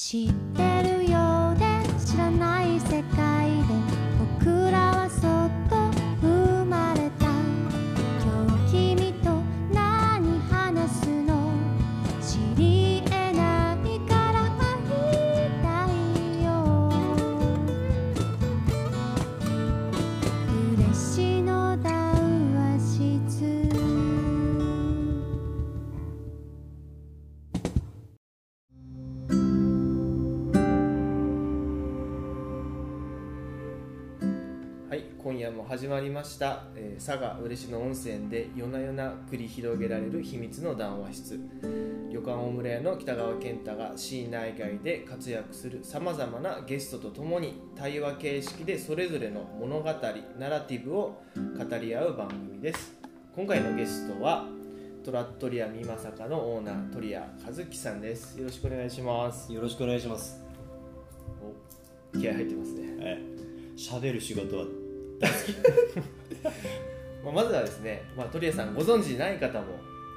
知ってる？始まりました、えー佐賀嬉野温泉で夜な夜な繰り広げられる秘密の談話室。旅館大村屋の北川健太が市内外で活躍するさまざまなゲストとともに対話形式でそれぞれの物語ナラティブを語り合う番組です。今回のゲストはトラットリア美作のオーナー鳥谷和樹さんです。よろしくお願いします。よろしくお願いします。お気合入ってますね。はい。喋る仕事は まあまずはですね、まあ、鳥谷さんご存知ない方も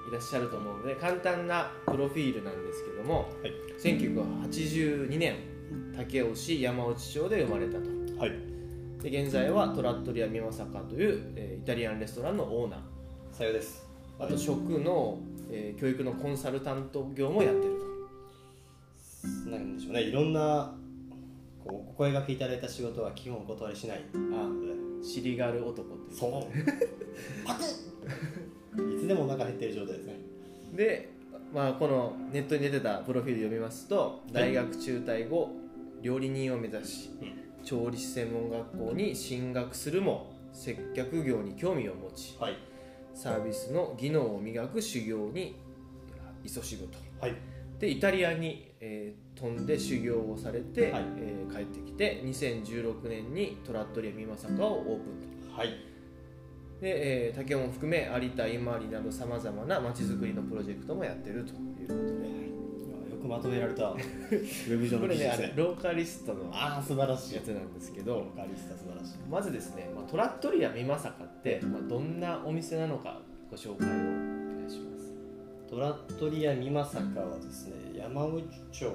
いらっしゃると思うので簡単なプロフィールなんですけども、はい1982年武雄市山内町で生まれたとはい。で現在はトラットリアミマサカという、えーイタリアンレストランのオーナーさようです。あと食の、えー教育のコンサルタント業もやってるとなんでしょうね。いろんなこうお声がけいただいた仕事は基本お断りしない。あ尻がある男っていうそう。パクッ。いつでもお腹減ってる状態ですね。で、まあ、このネットに出てたプロフィール読みますと大学中退後料理人を目指し、調理師専門学校に進学するも接客業に興味を持ちはい。サービスの技能を磨く修行に勤しむとはい。でイタリアに、えー飛んで修行をされて、はいえー帰ってきて2016年にトラットリアミマサカをオープンとはい。で、えー、竹雄も含め有田今治などさまざまなまちづくりのプロジェクトもやってるということでよくまとめられた ウェブ上これねあの記事ですね。れローカリストのああ素晴らしいや。つなんですけロどーカリスタ素晴らしい。まずですね、まあ、トラットリア美作って、まあ、どんなお店なのかご紹介をお願いしますトラットリア美作はですね山内町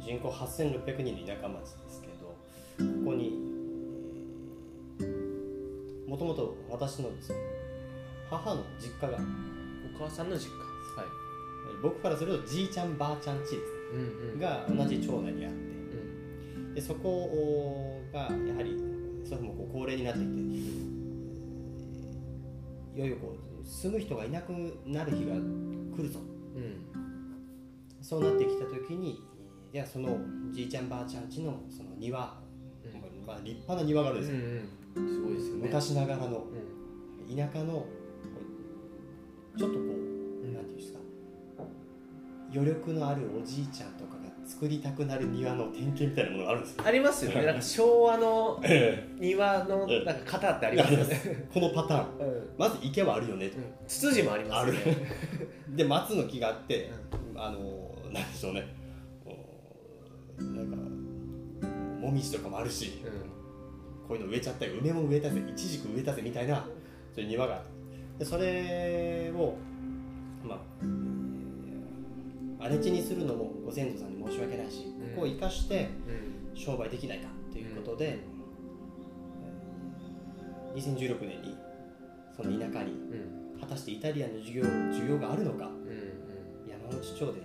人口8600人の田舎町ですけどここにもともと私のですね母の実家がお母さんの実家はい僕からするとじいちゃんばあちゃん家ですねうんうんが同じ町内にあってうんでそこがやはり祖父もこう高齢になってきていよいよこう住む人がいなくなる日が来るぞうんそうなってきた時にいやそのじいちゃんばあちゃん家のその庭、うん。まあ、立派な庭があるんですよ、うん。うんすごいですよね。昔ながらのうん。田舎のちょっとこう、ん。なんていうんですか。余力のあるおじいちゃんとかが作りたくなる庭の典型みたいなものがあるんですよ。ありますよね。なんか 昭和のえ庭のええなんか型ってありますよね、えこのパターン。うん。まず池はあるよねと、ツツジもありますよね。で松の木があって、あのなんでしょうね。おなんかもみじとかもあるし、うんこういうの植えちゃったよ梅も植えたぜいちじく植えたぜみたいなそういう庭があって。でそれをまあ荒れ地にするのもご先祖さんに申し訳ないし、うん。ここを生かしてうん。商売できないかということで、えー2016年にその田舎にうん。果たしてイタリアンの授業需要があるのかうん山内町で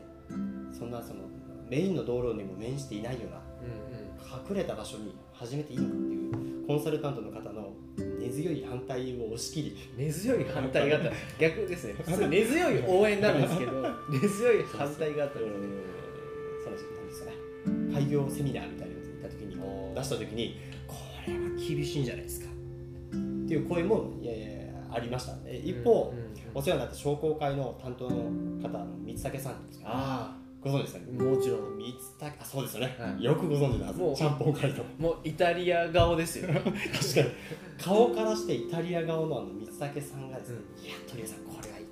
そんなそのメインの道路にも面していないようなうんうん隠れた場所に始めていいのかっていうコンサルタントの方の根強い反対を押し切り根強い反対があった。逆ですね。普通根強い応援なんですけど 根強い反対。があったんですねそのなんですかね。開業セミナーみたいなやつに行った時に出した時にこれは厳しいんじゃないですか。っていう声もいやいやいやありましたえ一方、うんうんうん。お世話になった商工会の担当の方の三竹さんですかあご存知ですか？ねあもちろん。三竹あそうですよね、はい。よくご存知のはずもうちゃんぽん会のもうイタリア顔ですよ。確かに。顔からしてイタリア顔のあの三竹さんがですね、いや鳥谷さんこれはいい。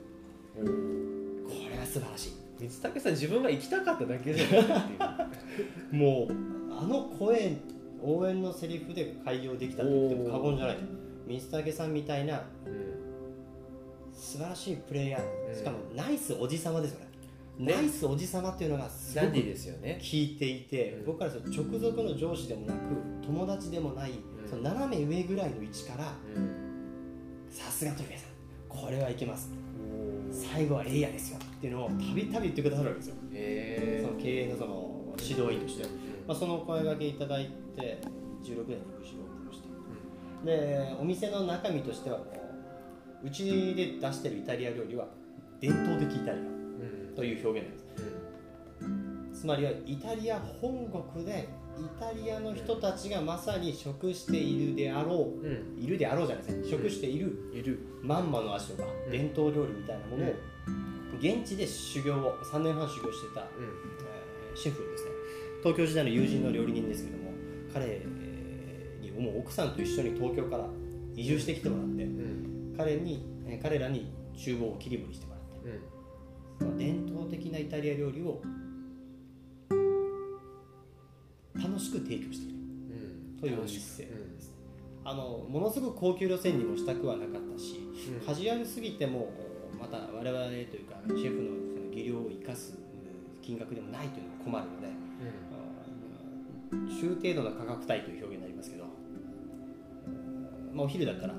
これは素晴らしい。光武さん自分が行きたかっただけじゃないっていう。もうあの声応援のセリフで開業できたと言っても過言じゃない。三竹さんみたいなうん素晴らしいプレイヤー、うん。しかもナイスおじさまですよナイスおじさまっていうのがすごく聞いていて、うん。僕からすると直属の上司でもなく友達でもない、ん。その斜め上ぐらいの位置からうん。さすが鳥部さんこれはいけます。最後はエイヤですよっていうのをたびたび言ってくださるわけですよ、へその経営のその指導員として、まあ、そのお声掛けいただいて16年に無事オープンして。でお店の中身としてはもううちで出してるイタリア料理は伝統的イタリうん。アという表現なんです。つまりはイタリア本国でイタリアの人たちがまさに食しているであろうんうん。ういるであろうじゃないですね食しているいる。まんまの味とかうん。伝統料理みたいなものを現地で修行を3年半修行してた、うん。えーシェフですね。東京時代の友人の料理人ですけども彼にもう奥さんと一緒に東京から移住してきてもらってうん彼にえー彼らに厨房を切り盛りしてもらって。うん。まあ伝統的なイタリア料理を楽しく提供している。うん。というお店。ですねあのものすごく高級路線にもしたくはなかったし、うん。カジュアルすぎてもまた我々というかシェフのその技量を生かす金額でもないというのも困るので、中程度の価格帯という表現になりますけど、うんまあ、お昼だったら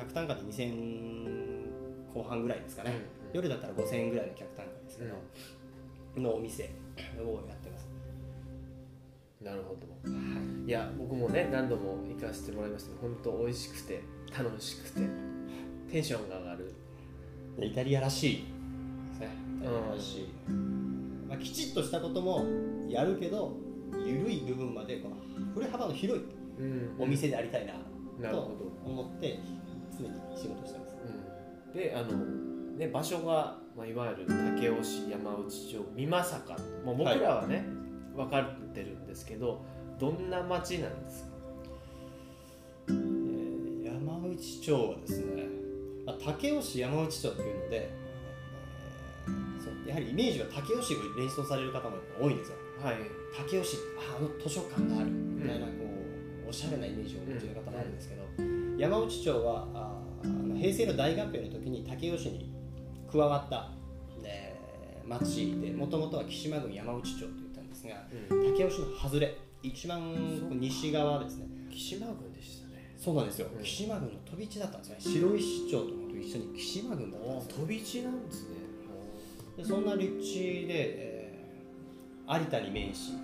客単価で2000後半ぐらいですかね、うん夜だったら5000円ぐらいの客単価ですけど、のお店をやってます、なるほど。い。や僕もね何度も行かせてもらいました。けど本当美味しくて楽しくてテンションが上がる。でイタリアらしい。ですね。イタリアらしい、まあ、きちっとしたこともやるけど緩い部分までこの振れ幅の広いうんお店でありたいなと思って常に仕事してます。うん。であのね場所が、まあ、いわゆる武雄市山内町美作もう僕らはね、分かってるんですけどどんな町なんですか？えー山内町はですね、まあ、武雄市山内町っていうので、えーそうやはりイメージは武雄市が連想される方も多いんですよ。はい。武雄市ああの図書館があるみたいなこうおしゃれなイメージをお持ちの方もあるんですけど、山内町はあ平成の大合併の時に武雄市に加わった、ね、町でもともとは岸間郡山内町と言ったんですがうん。武雄市の外れ一番西側ですね。岸間郡でしたね。そうなんですよ、うん。岸間郡の飛び地だったんですね白石町とと一緒に岸間郡だったんですよ。飛び地なんですね。でそんな立地で、えー有田に面し、う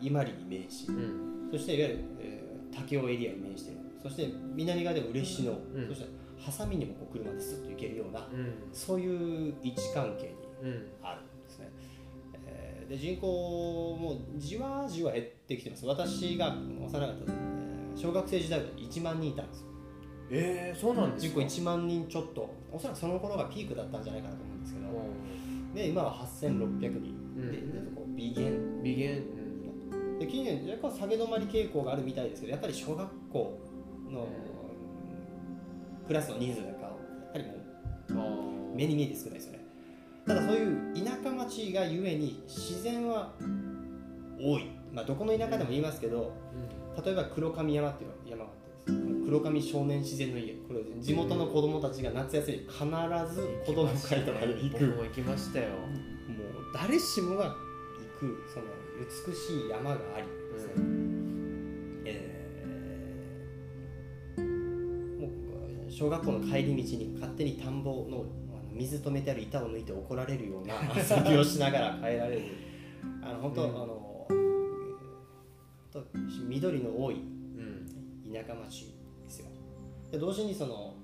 えー伊万里に面し、んうん。そしていわゆる、えー武雄エリアに面しているそして南側では嬉野、うん。そしてハサミにもこう車でスッと行けるようなうん。そういう位置関係にうんあるんですね、えーで人口もじわじわ減ってきてます。私が幼かった、えー小学生時代は1万人いたんですよ。えー、そうなんですか？人口1万人ちょっと。おそらくその頃がピークだったんじゃないかなと思うんですけど、で今は8600人、うん。ででこう微減。微減。で近年若干下げ止まり傾向があるみたいですけどやっぱり小学校のクラスの人数なんかはやっぱりもううん目に見えて少ないですよね。ただそういう田舎町がゆえに自然は多い、まあ、どこの田舎でも言いますけど例えば黒神山っていう山があってですね。黒神少年自然の家。これ地元の子供たちが夏休み必ず子供会とかに行く。僕も行きましたよ。もう誰しもが行くその美しい山がありですね、え小学校の帰り道に勝手に田んぼの水止めてある板を抜いて怒られるような 遊びをしながら帰られる。あの本当、うん。あの緑の多いうん。田舎町ですよ。で同時にその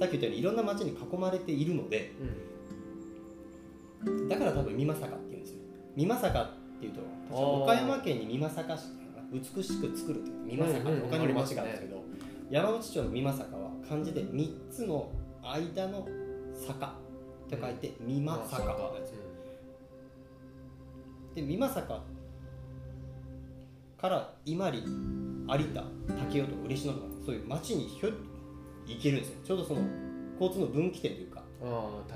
さっき言ったようにいろんな町に囲まれているのでうん。だから多分美作っていうんですよ。美作っていうと岡山県に美作市美しく作るっていう美作って他にも町があるんですけど、山内町の美作は漢字で3つの間の坂と書いて美作なん。で美作から伊万里有田武雄とか嬉野とかそういう町にひょい行けるんですよ。ちょうどその交通の分岐点というか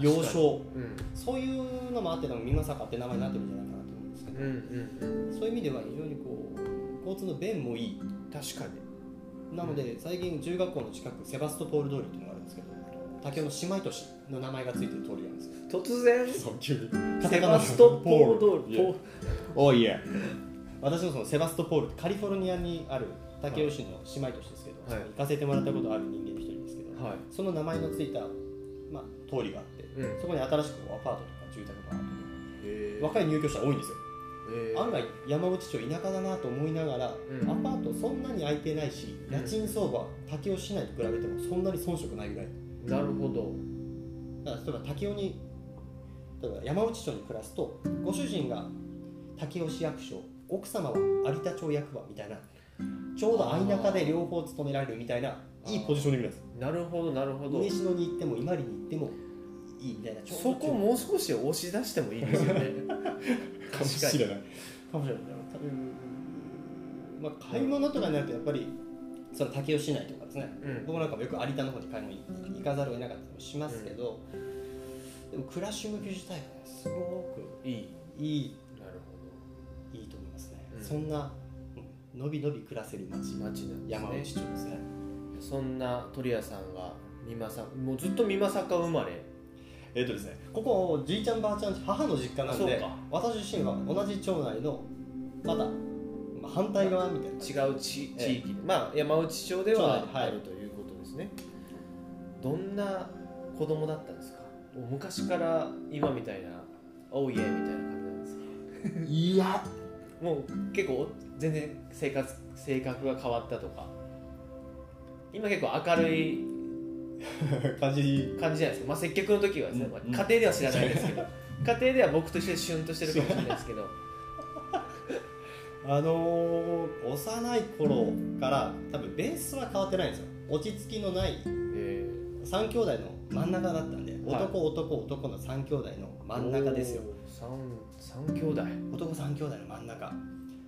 要衝。うん。そういうのもあって多分美作って名前になってるんじゃないかなと思うんですけど、うんうんうん。そういう意味では非常にこう交通の便もいい。確かになので最近中学校の近くセバストポール通りっていうのがあるんですけど武雄の姉妹都市の名前がついてる通りなんです。よ突然？そう急に。セバストポールドールポール。おいえ。私もそのセバストポールカリフォルニアにある武雄市の姉妹都市ですけど、はい。行かせてもらったことある人間の一人ですけど、はい。その名前のついた、まあ、通りがあって、うん。そこに新しくアパートとか住宅があってへ若い入居者多いんですよ。え案外山口町田舎だなと思いながら、うん。アパートそんなに空いてないしうん。家賃相場武雄市内と比べてもそんなに遜色ないぐらい。なるほど。だから例えば武雄に例えば山内町に暮らすとご主人が武雄市役所奥様は有田町役場みたいなちょうど相中で両方務められるみたいないいポジションにいるんです。なるほどなるほど。梅篠に行っても伊万里に行ってもいいみたいなそこもう少し押し出してもいいですよね かもしれないかもしれない。まあ買い物とかになるとやっぱりその武雄市内とかですね、うん。僕なんかもよく有田の方に買い物に行かざるを得なかったりもしますけど、でも暮らし向き自体はねすごくいい。いい。なるいいと思いますね、うん。そんな、うんのびのび暮らせる町ほど街なんですね。山内町ですね。そんな鳥屋さんが美馬さんもうずっと美馬坂生まれえっ、とですねここじいちゃんばあちゃん母の実家なんで私自身は同じ町内のまだまあ反対側みたいな違う地ええ地域。で、まあ山内町ではあるということですね、どんな子供だったんですか？昔から今みたいな「おういえ」みたいな感じなんですか？いや。もう結構全然生活性格が変わったとか。今結構明るい 感じ感じじゃないですか、まあ、接客の時はですね、家庭では知らないですけど。家庭では僕としてシュンとしてるかもしれないですけど。あのー幼い頃から多分ベースは変わってないんですよ。落ち着きのないえ3兄弟の真ん中だったんで、はい。男男男の3兄弟の真ん中ですよ。三三兄弟。男3兄弟の真ん中。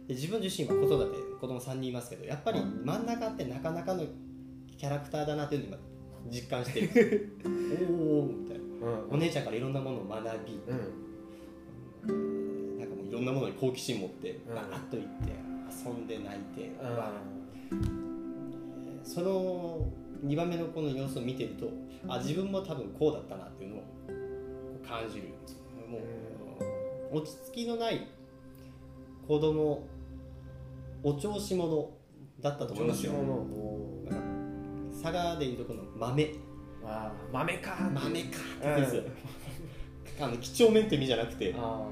で自分自身は子育て子供3人いますけどやっぱり真ん中ってなかなかのキャラクターだなっていうのを今実感してる。おおみたいな。うん。お姉ちゃんからいろんなものを学び。うん。なんかもういろんなものに好奇心持ってうん。バーッと行って遊んで泣いて、うん。その2番目の子の様子を見てるとあ自分も多分こうだったなっていうのを感じるもう落ち着きのない子供お調子者だったと思いますよ。佐賀でいうとこの豆。あー豆か豆かってですよ。あの几帳面って意味じゃなくてあ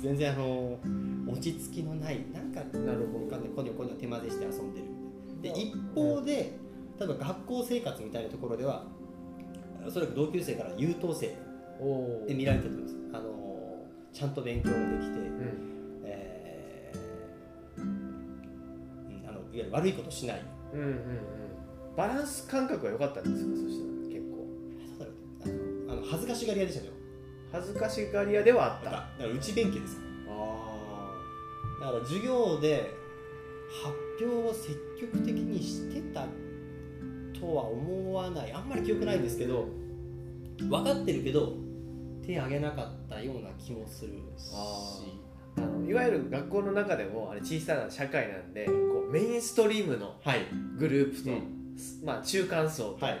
全然あの落ち着きのないなんかあなるほど。こにょこにょ手混ぜして遊んでるでうん。一方で例えば学校生活みたいなところではおそらく同級生から優等生で見られてると思います。あのちゃんと勉強もできて、うん。えーうんあのいわゆる悪いことしない。うんうんうんバランス感覚が良かったんですかそしたら結構。あのあの恥ずかしがり屋でしたよ恥ずかしがり屋ではあった。だから内弁慶ですあだから授業で発表を積極的にしてたとは思わない。あんまり記憶ないんですけど分かってるけど手挙げなかったような気もするし。ああのいわゆる学校の中でもあれ小さな社会なんでこうメインストリームのはい。グループと、うんまあ、中間層と、はい。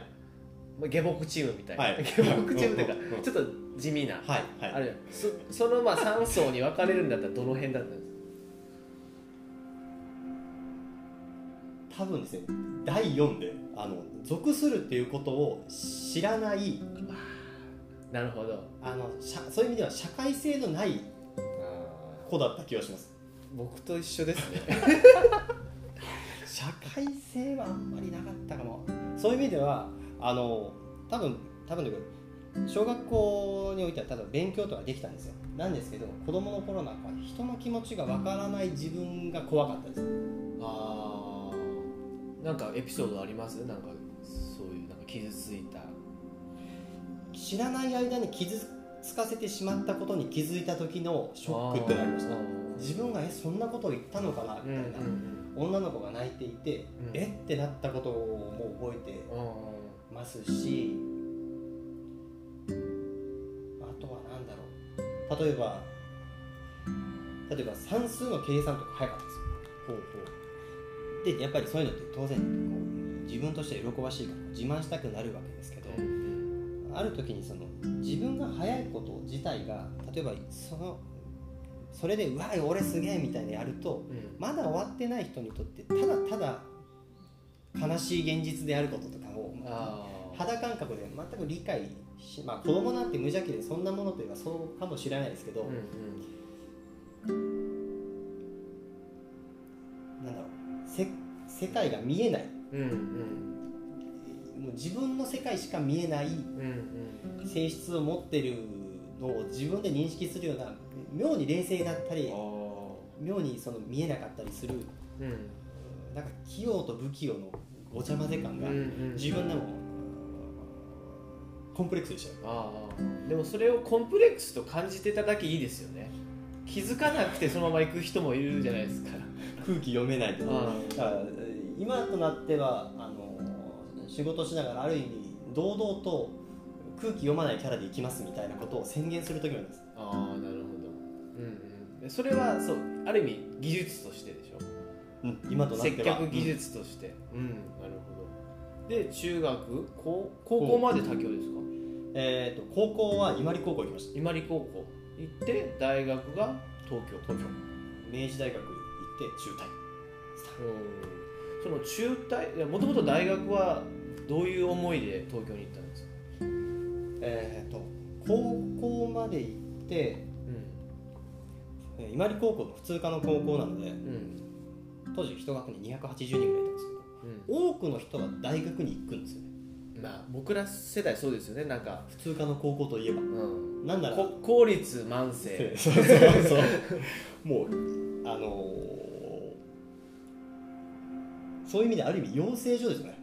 まあ、下僕チームみたいな、はい。下僕チームというか、うんうんうんちょっと地味な、はいはい。あるそそのまあ3層に分かれるんだったらどの辺だったんです多分ですね第4であの属するっていうことを知らないかなるほど。あのしゃそういう意味では社会性のない子だった気がします。僕と一緒ですね 社会性はあんまりなかったかも。そういう意味ではあの多分多分だけど小学校においては多分勉強とかできたんですよ。なんですけど子供の頃なんかは人の気持ちがわからない自分が怖かったです。ああなんかエピソードあります？なんかそういうなんか傷ついた。知らない間に傷つかせてしまったことに気づいた時のショックってなりました。自分がえそんなことを言ったのかな？みたいな、うんうん女の子が泣いていて、うん。え？ってなったことをもう覚えてうんますしあとは何だろう。例えば例えば算数の計算とか早かったですよ。ほうでやっぱりそういうのって当然こう自分としては喜ばしいから自慢したくなるわけですけど、ほううん。あある時にその自分が早いこと自体が例えばそのそれでうわ俺すげえみたいなやるとうん。まだ終わってない人にとってただただ悲しい現実であることとかを肌感覚で全く理解しまあ子供なんて無邪気でそんなものというかそうかもしれないですけど、うん。なんだろう。せ世界が見えない。うんうん。もう自分の世界しか見えないうんうん。性質を持ってるのを自分で認識するような妙に冷静だったりあ妙にその見えなかったりするーうん。なんか器用と不器用のごちゃ混ぜ感が自分でもコンプレックスでしたよ。ああでもそれをコンプレックスと感じてただけいいですよね。気づかなくてそのまま行く人もいるじゃないですか。空気読めないとか。ら今となってはあの仕事しながらある意味堂々と空気読まないキャラでいきますみたいなことを宣言する時もあります。ああなるそれはそうある意味技術としてでしょ。うん。今となって接は客技術として。うん、なるほど。で中学高高校まで他京ですか？えー、と高校は伊万里高校行きました。伊万里高校。行って大学が東京。東京。明治大学行って中退。うん。その中退？もともと大学はどういう思いで東京に行ったんですか？えー、と高校まで行ってうえー伊万里高校の普通科の高校なので当時一学年280人ぐらいいたんですけど多くの人が大学に行くんですよね。うんまあ僕ら世代そうですよね。なんか、普通科の高校といえば。うん、なんならこ公立満世そうそうそう。もうあのーそういう意味である意味養成所ですよね。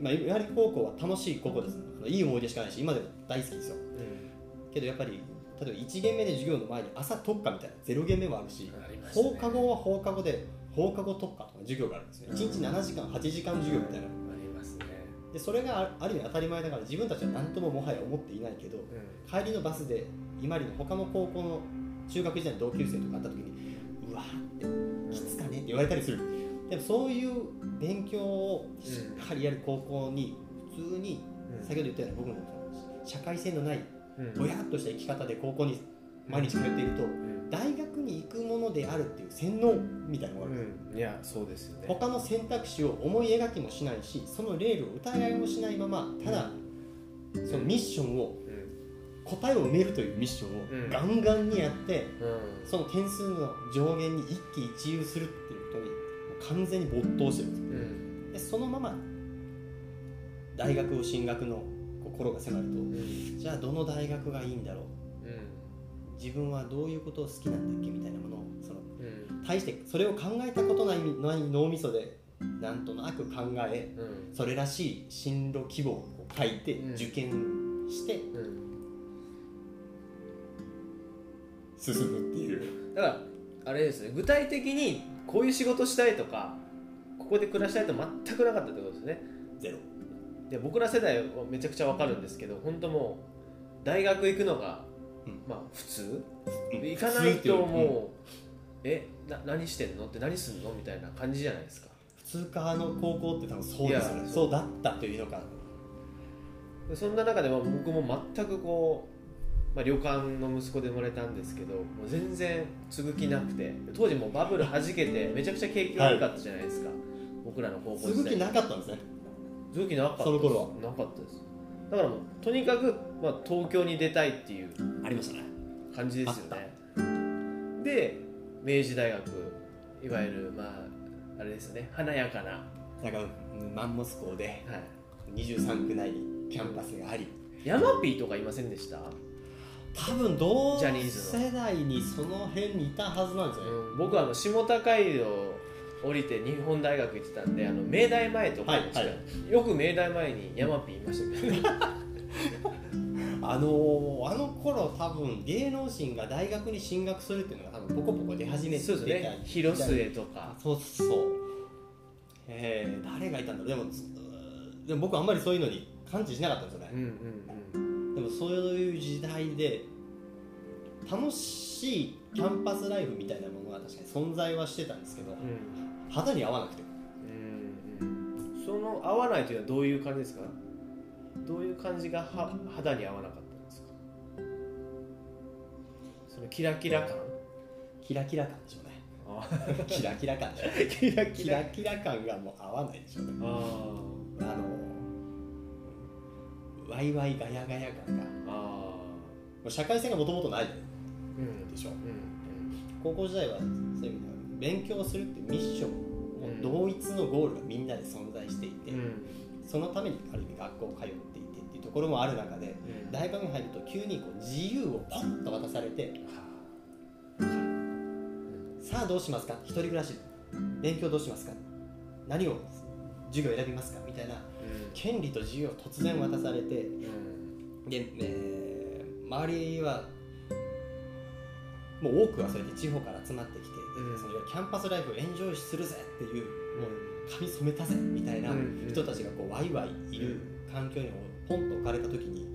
まあ、伊万里高校は楽しい高校です。いい思い出しかないし今でも大好きですよ。うん。けどやっぱり例えば1限目で授業の前に朝特化みたいな0限目もあるしね。放課後は放課後で放課後特化とか授業があるんですね1日7時間8時間授業みたいな。ありますね。でそれがあある意味当たり前だから自分たちは何とももはや思っていないけどう帰りのバスで伊万里の他の高校の中学時代の同級生とか会った時にうわーってきつかねって言われたりする。でもそういう勉強をしっかりやる高校に普通にうん。先ほど言ったような僕の社会性のないうんぼやっとした生き方で高校に毎日通っているとうん。大学に行くものであるっていう洗脳みたいなのがあるんですうん。いやそうですよね。他の選択肢を思い描きもしないしそのレールを疑いもしないままただそのミッションをうん。答えを埋めるというミッショうん。ンをガンガンにやってうん。その点数の上限に一喜一憂するっていうことに完全に没頭してるんですでそのまま大学を進学の心が迫ると。うん。じゃあどの大学がいいんだろう？うん。自分はどういうことを好きなんだっけみたいなものをそのうん。対してそれを考えたことないない脳みそでなんとなく考えうん。それらしい進路希望を書いてうん。受験してうん進むっていう。だからあれですね。具体的にこういう仕事したいとかここで暮らしたいと全くなかったってことですね。ゼロで僕ら世代はめちゃくちゃわかるんですけど本当もう大学行くのが、うん。まあ普通？行かないともう、えな何してんの？って何すんの？みたいな感じじゃないですか。普通科の高校って多分そうですよね。そう。だったというのかでそんな中では僕も全くこう、まあ、旅館の息子で生まれたんですけどもう全然継ぐ気なくて。当時もうバブルはじけてめちゃくちゃ景気悪かったじゃないですか、僕らの高校時代。続きなかったんですねなかったその頃は。なかったです。だからもうとにかく、まあ、東京に出たいっていうありましたね。感じですよね。で明治大学いわゆるまああれですね。華やかな、はだからマンモス校でい、23区内にキャンパスがあり。ヤマピーとかいませんでした、多分同世代にその辺にいたはずなんですよね、僕はあの下高井戸降りて日本大学行ってたんであの明大前とかはいに近い。よく明大前にヤマピーいましたけどね。あのーあの頃多分芸能人が大学に進学するっていうのが多分ポコポコ出始めてたね。広末とか。そうそう。えー、誰がいたんだろう。でもずでも僕あんまりそういうのに感知しなかったんですよね。うん、うんでもそういう時代で楽しいキャンパスライフみたいなものは確かに存在はしてたんですけどうん肌に合わなくて。うんうん。その合わないというのはどういう感じですか？どういう感じがは肌に合わなかったんですか？そのキラキラ感？キラキラ感でしょうね。あキラキラ感でしょ キラキラ。キラ感がもう合わないでしょうね。ああのワイワイガヤガヤ感が。もあ社会性がもともとないうん。でしょ。うん高校時代はそういう意味では勉強するってミッション同一のゴールがみんなで存在していて、うん。そのためにある意味学校通っていてっていうところもある中でうん。大学に入ると急にこう自由をポンと渡されてさあどうしますか？一人暮らし。勉強どうしますか？何を授業選びますか？みたいな権利と自由を突然渡されてうん。で、えー周りはもう多くはそれで地方から集まってきて、うん。そのキャンパスライフをエンジョイするぜっていうもう髪染めたぜみたいなうん人たちがこうワイワイいる環境にポンと置かれた時に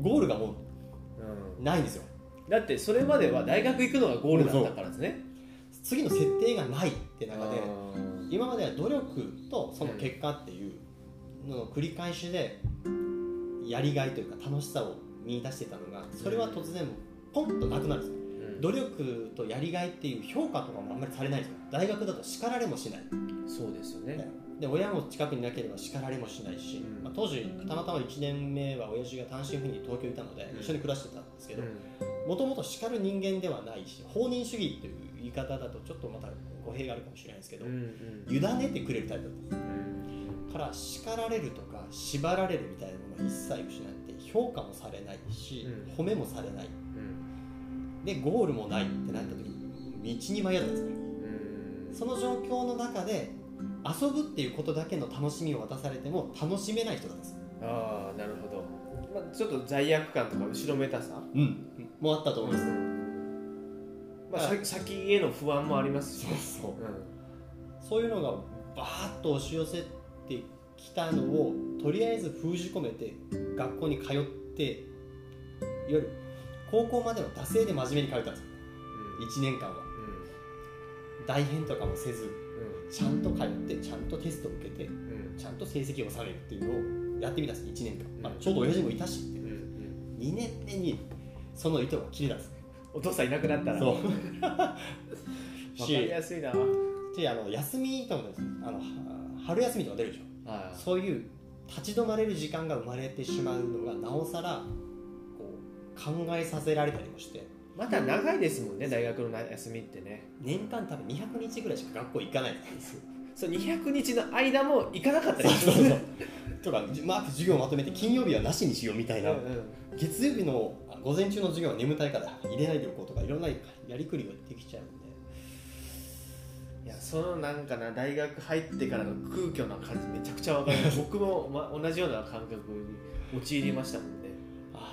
ゴールがもうないんですよ。だってそれまでは大学行くのがゴールだったからですね。次の設定がないって中で今までは努力とその結果っていうのの繰り返しでやりがいというか楽しさを見出してたのがそれは突然ポンとなくなるんですよ。うん努力とやりがいっていう評価とかもあんまりされないんですよ。大学だと叱られもしない。そうですよね。で親も近くになければ叱られもしないし、うん。まあ、当時たまたま1年目は親父が単身赴任に東京にいたのでうん。一緒に暮らしてたんですけどうん。もともと叱る人間ではないし放任主義という言い方だとちょっとまた語弊があるかもしれないですけど、うんうん。委ねてくれるタイプだった。んですうん。から叱られるとか縛られるみたいなものは一切失って評価もされないし、うん。褒めもされない。うんでゴールもないってなった時に道に迷ったんですねうん。その状況の中で遊ぶっていうことだけの楽しみを渡されても楽しめない人なんです。ああなるほど、まあ、ちょっと罪悪感とか後ろめたさ、うん。もあったと思います、まあ、さ先への不安もありますし。そうねそう。うそういうのがバーッと押し寄せてきたのをとりあえず封じ込めて学校に通っていわゆる高校までは惰性で真面目に通ったんですよ。1年間は。大変とかもせずちゃんと通ってちゃんとテストを受けてうん。うんちゃんと成績を収めるっていうのをやってみたんです1年間、まあうんちょうど親父もいたし。ってうん。うん。2年目にその糸が切れたんですお父さんいなくなったら。そう。分かりやすいな。であの休みとかもですね。あのは春休みとか出るでしょ。あそういう立ち止まれる時間が生まれてしまうのがなおさら考えさせられたりもして。また長いですもんね大学の休みってね。年間多分200日ぐらいしか学校行かないんですよ。そう200日の間も行かなかったりしそうそうそう。とかマーク授業をまとめて金曜日はなしにしようみたいな、うんうん月曜日のあ午前中の授業は眠たいから入れないでおこうとかいろんなやりくりができちゃうんで。いやそのなんかな大学入ってからの空虚な感じめちゃくちゃわかる。僕も、ま、同じような感覚に陥りましたもんね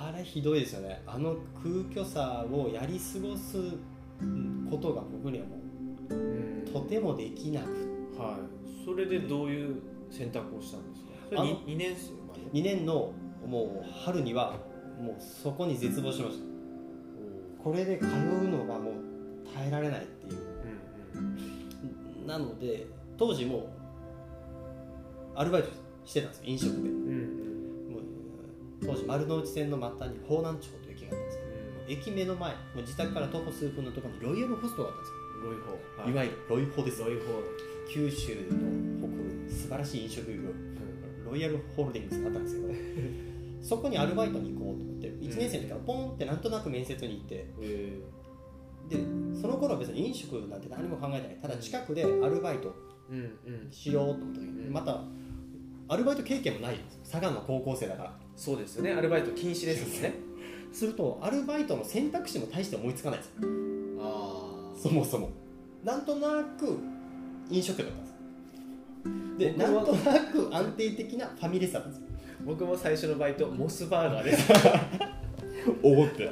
あれひどいですよね。あの空虚さをやり過ごすうんことが僕にはもうん。うとてもできなくはい。それでどういう選択をしたんですか？それあの 2, 年生まで？2年のもう春にはもうそこに絶望しました。これで通うのがもう耐えられないっていう。うんなので当時もアルバイトしてたんですよ飲食で。うん当時丸の内線の末端に方南町という駅があったんですけど駅目の前もう自宅から徒歩数分のところにロイヤルホストがあったんです。よ、ロイホい、わゆるロイホです。ロイホ九州の誇る素晴らしい飲食業ロイヤルホールディングスがあったんですけど そこにアルバイトに行こうと思って1年生の時からポンってなんとなく面接に行ってえでその頃は別に飲食なんて何も考えてない。ただ近くでアルバイトしようと思った時にうん。またアルバイト経験もないんですよ佐賀の高校生だからそうですよね。アルバイト禁止ですもんねす。るとアルバイトの選択肢も大して思いつかないんですよ。あそもそも。なんとなく飲食だったんですでなんとなく安定的なファミレスだったんですよ。僕も最初のバイトモスバーガーです。おおって。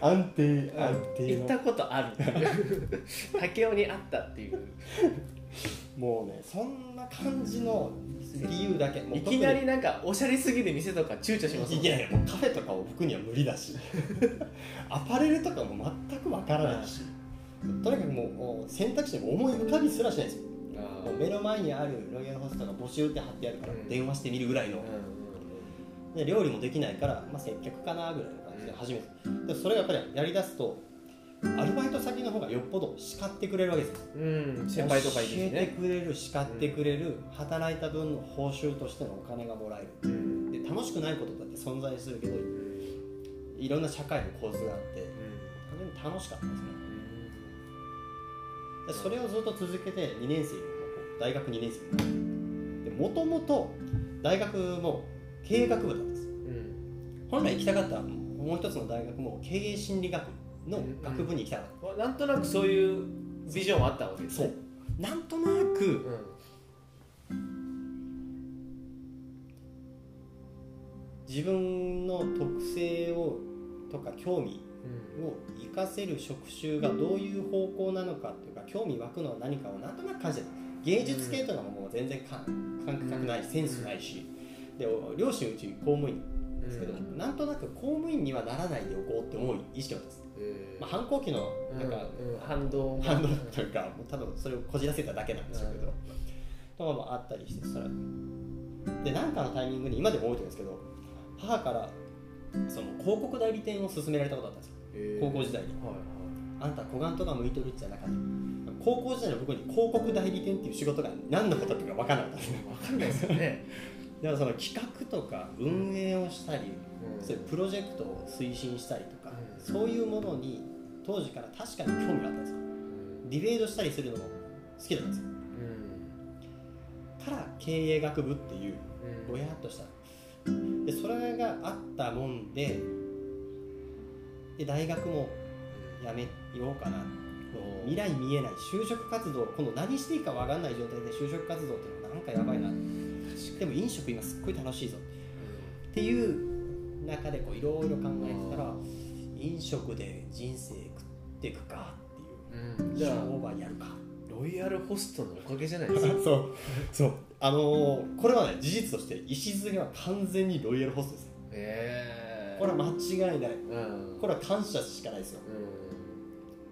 安定安定の。行ったことある。っていう竹雄にあったっていうもうねそんな感じの理由だけ。いきなりなんかおしゃれすぎる店とか躊躇しますもんいやいやもうカフェとかを僕には無理だし。アパレルとかも全くわからないし。とにかくもう選択肢にも思い浮かびすらしないんですよ。目の前にあるロイヤルホストが募集って貼ってあるからうん。電話してみるぐらいの、うんで料理もできないから、まあ、接客かなぐらいの感じで始めて、でそれがやっぱりやりだすとアルバイト先の方がよっぽど叱ってくれるわけです。ようん、うん、先輩とかいるし教えてね、くれる叱ってくれる、働いた分の報酬としてのお金がもらえる。うん。で楽しくないことだって存在するけどいろんな社会の構図があって非常に楽しかったん。ですねでそれをずっと続けて2年生に大学2年生にでもともと大学も経営学部だったんですうん。本来行きたかったもう一つの大学も経営心理学の学部に行きたかっうん。なんとなくそういうビジョンはあったわけでた、すね。そう。なんとなくうん自分の特性をとか興味を活かせる職種がどういう方向なのかっていうか興味湧くのは何かをなんとなく感じてた。芸術系とかももう全然か感覚ないセンスないし。で両親うち公務員ですけど、うん。なんとなく公務員にはならないでおこうって思う意識だったんです、えーまあ、反抗期のなんか、反動が。反動というかもう多分それをこじらせただけなんですけど、とかもあったりしてそれで何かのタイミングに今でも覚えてるんですけど母からその広告代理店を勧められたことあったんですよ。えー。高校時代に。はいはい。あんた小眼とか向いてるじゃなかった。高校時代の僕に広告代理店っていう仕事が何のことっていうか分からなかったんですねわかんないですよね、だからその企画とか運営をしたり、うん。そういうプロジェクトを推進したりとそういうものに当時から確かに興味があったんですよ。ディベートしたりするのも好きだったんですよ。うん。から経営学部っていううん。ぼやっとした。でそれがあったもんでで大学もやめようかな。未来見えない。就職活動この何していいか分かんない状態で就職活動っていうのはなんかやばいな。でも飲食今すっごい楽しいぞ。っていう中でこういろいろ考えてたら飲食で人生食っていくかっていう。うん。じゃあ商売やるか。ロイヤルホストのおかげじゃない？ですかそう。そう。あのーこれはね事実として礎は完全にロイヤルホストですええこれは間違いない。うん。これは感謝しかないですよ。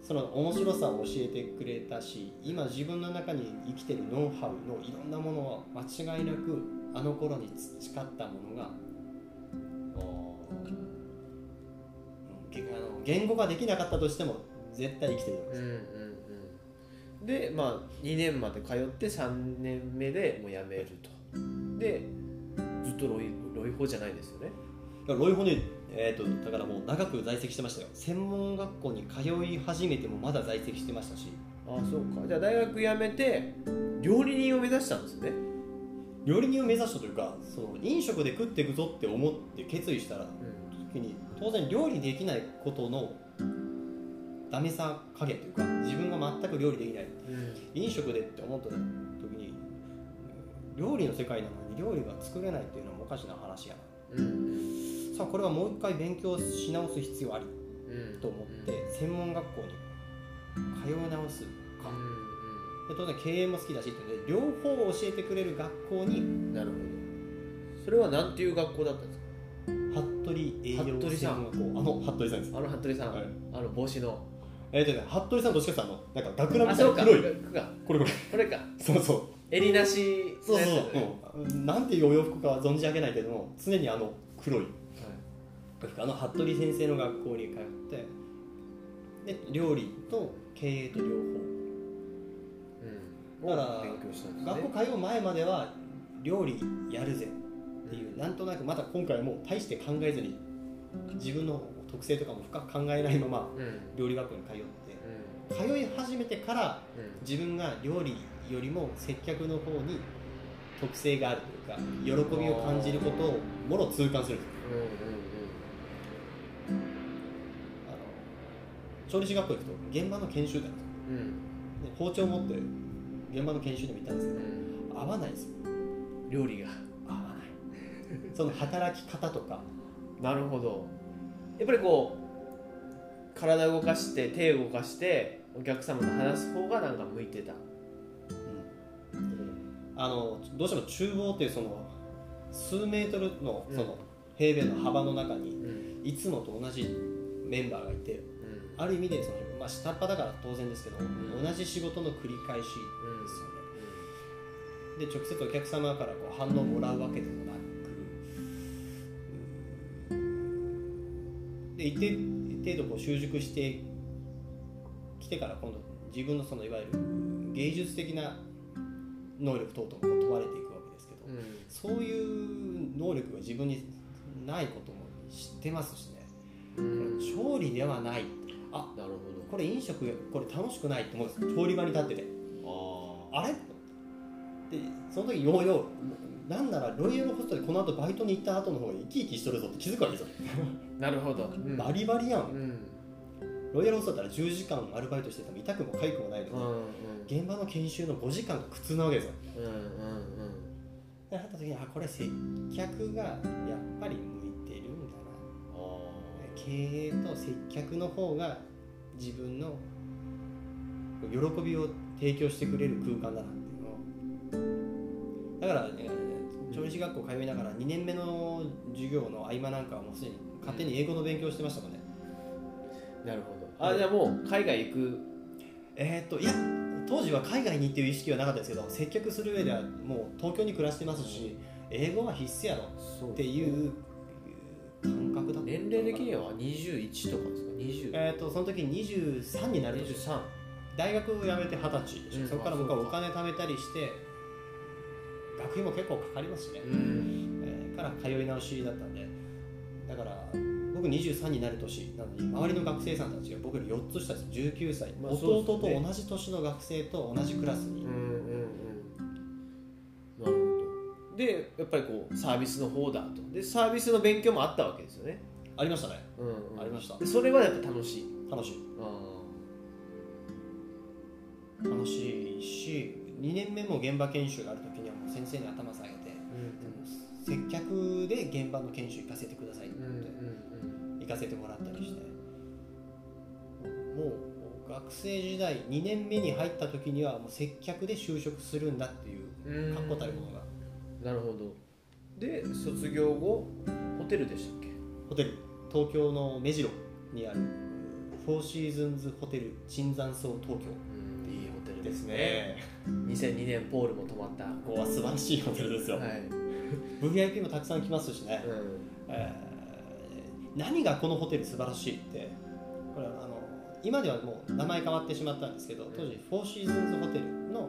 その面白さを教えてくれたし今自分の中に生きてるノウハウのいろんなものは間違いなくあの頃に培ったものが言語ができなかったとしても絶対生きてるわけうんうんです、うん。でまあ2年まで通って3年目でもう辞めると。でずっとロイロイホじゃないですよね。だからロイホね、えー、とだからもう長く在籍してましたよ。専門学校に通い始めてもまだ在籍してましたし。ああそうか。じゃあ大学辞めて料理人を目指したんですね。料理人を目指したというかその飲食で食っていくぞって思って決意したら時に当然料理できないことのダメさ加減というか自分が全く料理できない。うん。飲食でって思った時に料理の世界なのに料理が作れないっていうのはおかしな話やな。うん。さあこれはもう一回勉強し直す必要あり。うん。と思って専門学校に通い直すか。で当然経営も好きだしっていうので両方を教えてくれる学校にうんなるほど。それは何ていう学校だったんですか？服部栄養服部さん専門学校あの服部さんです。あの服部さん、はい。あの帽子の。えっ、とね服部さんどっちかってあのなんか学ランあみたいそうか。な黒い。これこれ。これか。そうそう。襟なしそうそう。う、うん、なんていうお洋服かは存じ上げないけども常にあの黒い。はい。あの服部先生の学校に通ってで料理と経営と両うん、だから学校通う前までは料理やるぜっていうなんとなくまだ今回はもう大して考えずに自分の特性とかも深く考えないままうん。うん料理学校に通って通い始めてからうん。自分が料理よりも接客の方に特性があるというか喜びを感じることをもろ痛感する。んですうん。あの調理師学校行くと現場の研修だうんうん。で包丁持って現場の研修でも行ったんですけどうん。合わないんですよ。料理がその働き方とか。なるほど。やっぱりこう体動かして手動かしてお客様と話す方がなんか向いてた。あのどうしても厨房っていうその数メートルのうん。その平米の幅の中にうん。いつもと同じメンバーがいてうん。ある意味でその、まあ、下っ端だから当然ですけど、ん。同じ仕事の繰り返しですよね。で直接お客様からこう反応をもらうわけでもなく一定一定度こう習熟してきてから今度自分のそのいわゆる芸術的な能力等々も問われていくわけですけど、そういう能力が自分にないことも知ってますしね、うん。調理ではない。あなるほこれ飲食これ楽しくないって思うんですよ。調理場に立ってて。どあれ？でその時ようようなんならロイヤルホストでこの後バイトに行った後の方が生き生きしとるぞって気づくわけですよ、あ なるほど、うん。バリバリやん。うん。ロイヤルホストだったら10時間アルバイトしてても痛くも痒くもないのに、うんうん。現場の研修の5時間が苦痛なわけですよ。うんうんでなった時にあこれ接客がやっぱり向いてるんだな。経営と接客の方が自分の喜びを提供してくれる空間だなっていうのを。だから、ね、調理師学校通いながら2年目の授業の合間なんかはもうすでに勝手に英語の勉強してましたもんね、なるほど。あじゃあもう海外行く？えーっといや当時は海外にっていう意識はなかったですけど接客する上ではもう東京に暮らしてますし英語は必須やろそっていう感覚だった年齢的には21とかですか？20えーっとその時23になる年23大学を辞めて二十歳でしょ、うん。そこから僕はお金貯めたりして学費も結構かかりますしね、うん。えーから通い直しだったんで。だから僕23になる年なのに周りの学生さんたちが僕より4つ下です19歳、まあ弟と同じ年の学生と同じクラスに、うんうんうん。なるほど。でやっぱりこうサービスの方だと。でサービスの勉強もあったわけですよね、ありましたね。うんうん。ありました。でそれはやっぱ楽しい。楽しい。あ楽しいし2年目も現場研修がある時にはもう先生に頭下げてー接客で現場の研修行かせてくださいってうんうん行かせてもらったりしてもう学生時代2年目に入った時にはもう接客で就職するんだっていううん。確固たるものが。なるほど。で卒業後ホテルでしたっけ？ホテル。東京の目白にあるフォーシーズンズホテル椿山荘東京。うんですね。2002年ポールも泊まった。ここは素晴らしいホテルですよ、はい、VIP もたくさん来ますしね、うえー何がこのホテル素晴らしいってこれはあの今ではもう名前変わってしまったんですけど当時フォーシーズンズホテルの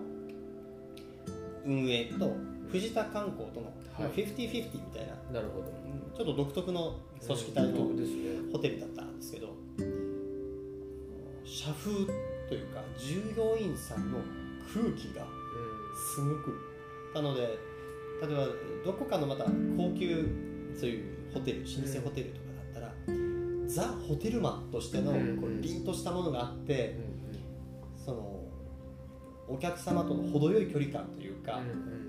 運営と藤田観光とのはい。50-50みたいな、ん、なるほど。うん。ちょっと独特の組織体のホテルだったんですけど社風というか従業員さんの空気がすごく。なので例えばどこかのまた高級そういうホテル老舗ホテルとかだったら、ザ・ホテルマンとしてのうん。こう凛としたものがあってうんそのお客様との程よい距離感というか、うん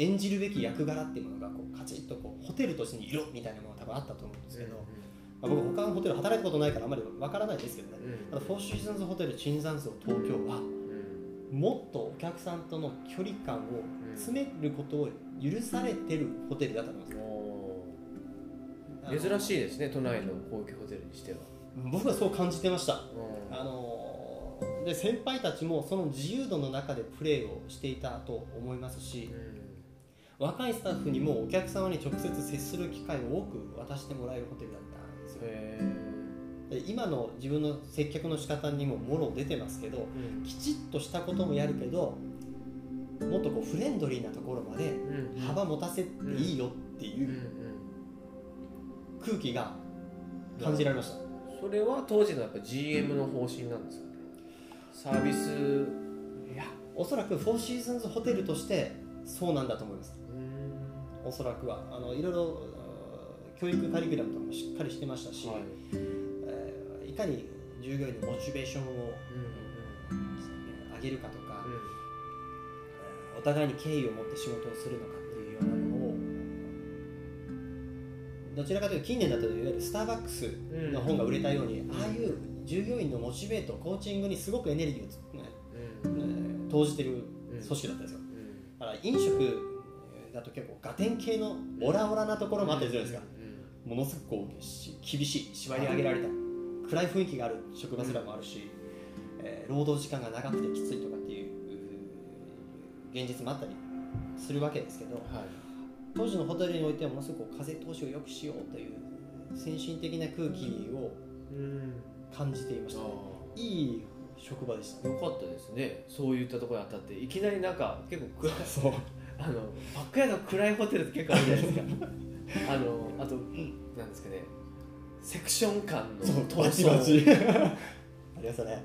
演じるべき役柄っていうものがこうカチッとこうホテルとしてに色みたいなものが多分あったと思うんですけど、まあ、僕他のホテル働いたことないからあんまりわからないですけどね、うん。ただフォーシーズンズホテル椿山荘東京はうん。もっとお客さんとの距離感を詰めることを許されてるホテルだと思います、珍しいですね都内の高級ホテルにしては、僕はそう感じてました。うんあので先輩たちもその自由度の中でプレーをしていたと思いますし若いスタッフにもお客様に直接接する機会を多く渡してもらえるホテルだっよへで今の自分の接客の仕方にももろ出てますけどーきちっとしたこともやるけどもっとこうフレンドリーなところまでうん。幅持たせていいよっていうん。ううん。空気が感じられました。それは当時のやっぱ GM の方針なんですかね？サービス。いやおそらくフォーシーズンズホテルとしてそうなんだと思います。うん。おそらくは。あのいろいろ教育カリキュラムとかもしっかりしてましたし、はい。えーいかに従業員のモチベーションをうん上げるかとか、うん。えーお互いに敬意を持って仕事をするのかっていうようなのをどちらかというと近年だといわゆるスターバックスうんの本が売れたように、ああいう従業員のモチベートコーチングにすごくエネルギーをつ、ねうん。えー投じてる組織だったんですよ。うん。だから飲食だと結構ガテン系のオラオラなところもあったりするんですか、ものすごくこうし厳しい縛り上げられた暗い雰囲気がある職場すらもあるし、えー労働時間が長くてきついとかっていうう現実もあったりするわけですけどはい。当時のホテルにおいてはものすごく風通しを良くしようという先進的な空気をうん。感じていましたね。あいい職場でした。あよかったですね。そういったところに当たっていきなりなんか結構暗いそう。あのバックヤード暗いホテルって結構あるじゃないですかあのあとなんですかね。セクション間の闘争。ありまね。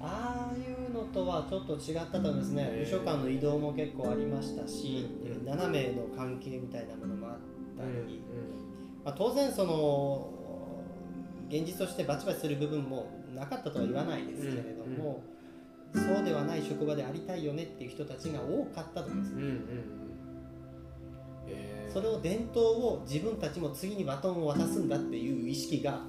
ああいうのとはちょっと違ったと思いますね。へー部署間の移動も結構ありましたし、うん。斜めの関係みたいなものもあったり、うんまあ、当然その現実としてバチバチする部分もなかったとは言わないですけれども、そうではない職場でありたいよねっていう人たちが多かったと思います。うんうんそれを伝統を自分たちも次にバトンを渡すんだっていう意識が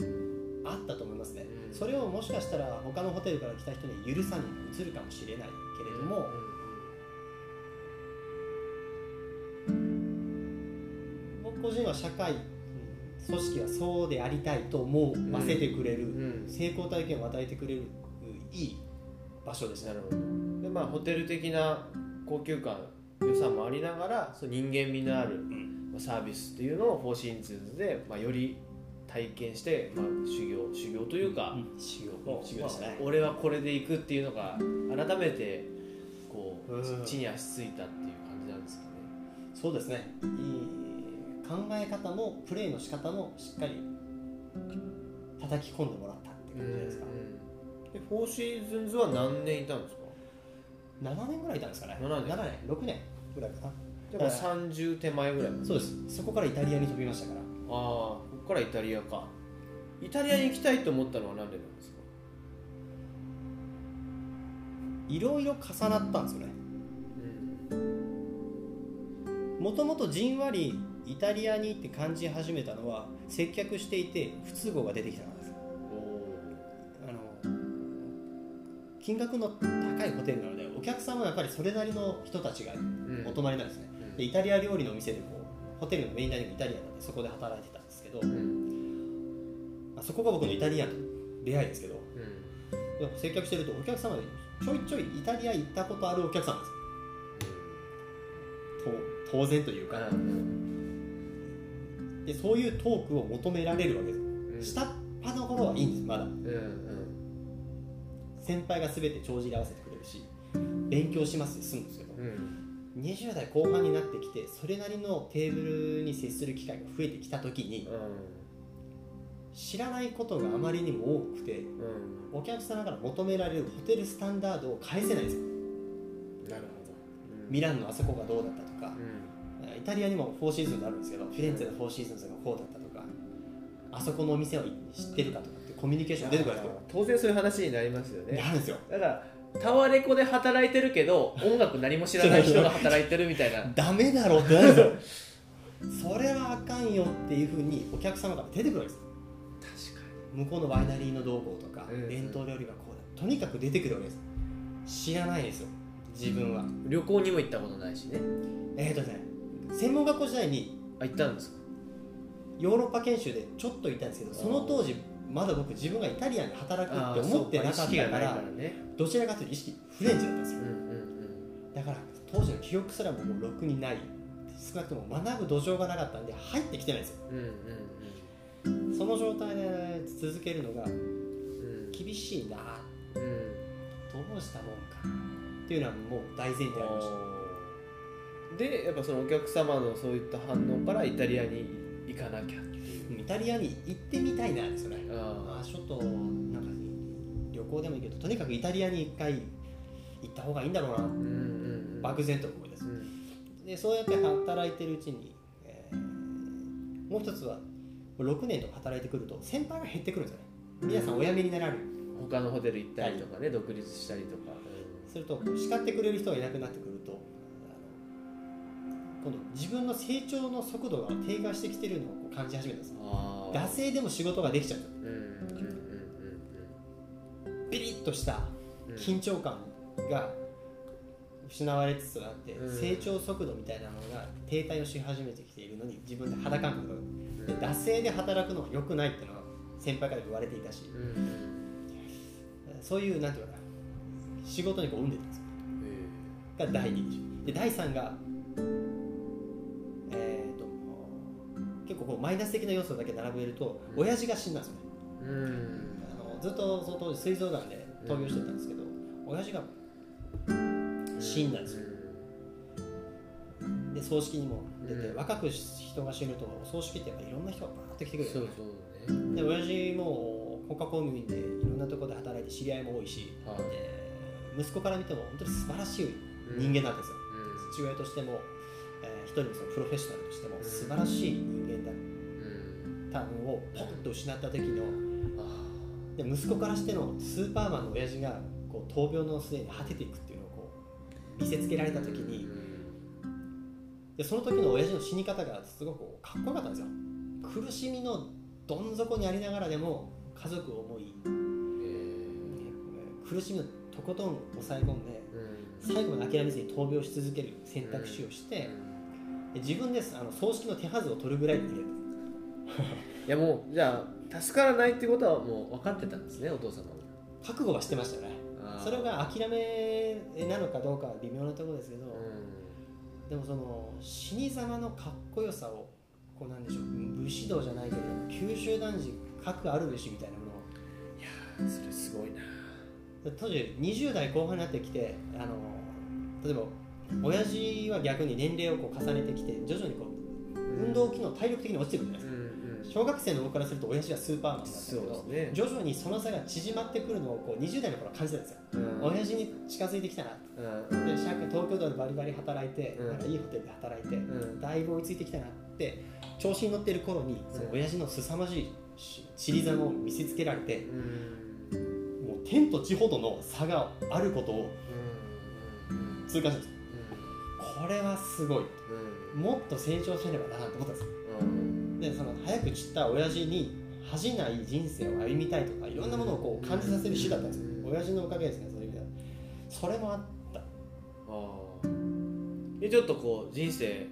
うん。あったと思いますね、うん。それをもしかしたら他のホテルから来た人に許さに移るかもしれないけれども、僕個人は社会組織はそうでありたいと思わせてくれる、うん。成功体験を与えてくれるいい場所でしたなるほど。でまあホテル的な高級感良さもありながらそう人間味のある、まあサービスっていうのをフォーシーズンズで、まあ、より体験して、まあ、修行修行というか、修行。修行でしたね。まあ、俺はこれで行くっていうのが改めてこう、うん。地に足ついたっていう感じなんですかね。そうですね。いい考え方もプレーの仕方もしっかり叩き込んでもらったって感じですか、でフォーシーズンズは何年いたんですか？7年ぐらいいたんですかね。7年。6年ぐらいかな。じゃあ30手前ぐらい。そうです。そこからイタリアに飛びましたから。ああここからイタリアか。イタリアに行きたいと思ったのは何でなんですか？いろいろ重なったんですよね。もともとじんわりイタリアにって感じ始めたのは接客していて不都合が出てきたからです。あの金額の高いホテルなのでお客さんはやっぱりそれなりの人たちがうんお泊まりなんですね、うん。でイタリア料理のお店でこうホテルのメインダイニングイタリアンなんでそこで働いてたんですけど、うん。まあそこが僕のイタリアンと出会いですけどうん。でも接客してるとお客様でちょいちょいイタリア行ったことあるお客さんですよ。と当然というか、でそういうトークを求められるわけです。よ、下っ端の頃はいいんですまだ。先輩が全て帳尻合わせてくれるし勉強しますで済むんですけど。うん20代後半になってきてそれなりのテーブルに接する機会が増えてきた時に知らないことがあまりにも多くてうん。お客様から求められるホテルスタンダードを返せないんですよ。なるほど。ミランのあそこがどうだったとかうん。イタリアにもフォーシーズンがあるんですけどフィレンツェのフォーシーズンズがこうだったとかあそこのお店を知ってるかとかってコミュニケーション出てくるんですよ当然そういう話になりますよね。なるんですよ。だからタワレコで働いてるけど音楽何も知らない人が働いてるみたいな。ダメだろってなるんですよそれはあかんよっていうふうにお客様から出てくるわけです。確か向こうのワイナリーの動向とか、うん。伝統料理がこうだ。とにかく出てくるわけです。知らないんですよ。自分は。に旅行にも行ったことないしね。えっ、ー、とね専門学校時代にあ行ったんですか？ヨーロッパ研修でちょっといたんですけどその当時まだ僕自分がイタリアンで働くって思ってなかったからどちらかというと意識フレンチだったんですよ。うんうんだから当時の記憶すらももうろくにない少なくとも学ぶ土壌がなかったんで入ってきてないんですよ。うんうんその状態で続けるのが厳しいなうん。どうしたもんか。っていうのはもう大前提ありました。でやっぱそのお客様のそういった反応からイタリアに行かなきゃってイタリアに行ってみたいなんですよね。ああちょっとなんか旅行でもいいけどとにかくイタリアに一回行った方がいいんだろうな。うんうんうん。漠然と思いです。うん。でそうやって働いてるうちに、えーもう一つは6年とか働いてくると先輩が減ってくるんですよね。皆さんお辞めになられる。他のホテル行ったりとかね独立したりとか。すると叱ってくれる人がいなくなってくる今度自分の成長の速度が低下してきてるのを感じ始めたんです惰性でも仕事ができちゃううんうんうんピリッとしたうん。うん緊張感が失われつつあって、うん。成長速度みたいなのが停滞をし始めてきているのに自分で肌感覚が。で惰性で働くのは良くないってのは先輩から言われていたし。うん。そういうなんていうかな。仕事にこう生んでたんですよ。が第2で第3が結構こうマイナス的な要素だけ並べると親父が死んだんですよね。うん。あのずっとその当時膵臓がん。で闘病してたんですけど親父が死んだんですよ。で葬式にも出て、うん。若く人が死ぬとお葬式ってやっぱいろんな人がバーッと来てくれるそうよねそうね。で親父も国家公務員でいろんなところで働いて知り合いも多いし、はい。で息子から見ても本当に素晴らしい人間なんですよ、父親としても、えー一人のそのプロフェッショナルとしてもうん。素晴らしい人間だうんった。のをポンと失った時のあで息子からしてのスーパーマンの親父がこう闘病の末に果てていくっていうのをこう見せつけられた時ーにうん。でその時の親父の死に方がすごくかっこよかったんですよ。苦しみのどん底にありながらでも家族を思いえー。苦しみをとことん抑え込んでうん。最後まで諦めずに闘病し続ける選択肢をして、で自分ですあの葬式の手はずを取るぐらいできる いやもうじゃあ助からないってことはもう分かってたんですねお父様も覚悟はしてましたよねそれが諦めなのかどうかは微妙なところですけど、うでもその死に様のかっこよさをこうなんでしょう武士道じゃないけれども九州男児各あるべしみたいなものを。んそれすごいな当時20代後半になってきてあの例えば親父は逆に年齢をこう重ねてきて徐々にこう運動機能体力的に落ちてくるじゃないですか、ん小学生の僕からすると親父はスーパーマンだけそうど、ね。徐々にその差が縮まってくるのをこう20代の頃感じてたんですよ、うん。親父に近づいてきたな。うん。で社会東京都でバリバリ働いて、うん。なんかいいホテルで働いて、ん。だいぶ追いついてきたなって調子に乗ってる頃に、その親父の凄まじいし尻ざまを見せつけられて、うん。もう天と地ほどの差があることをうん。痛感したんですこれはすごい。うん。もっと成長せねばならんと思ったんですうん。でその早く散った親父に恥じない人生を歩みたいとかいろんなものをこう感じさせる詩だったんですよ。うん。親父のおかげですねそういう意味では。それもあった。あーでちょっとこう人生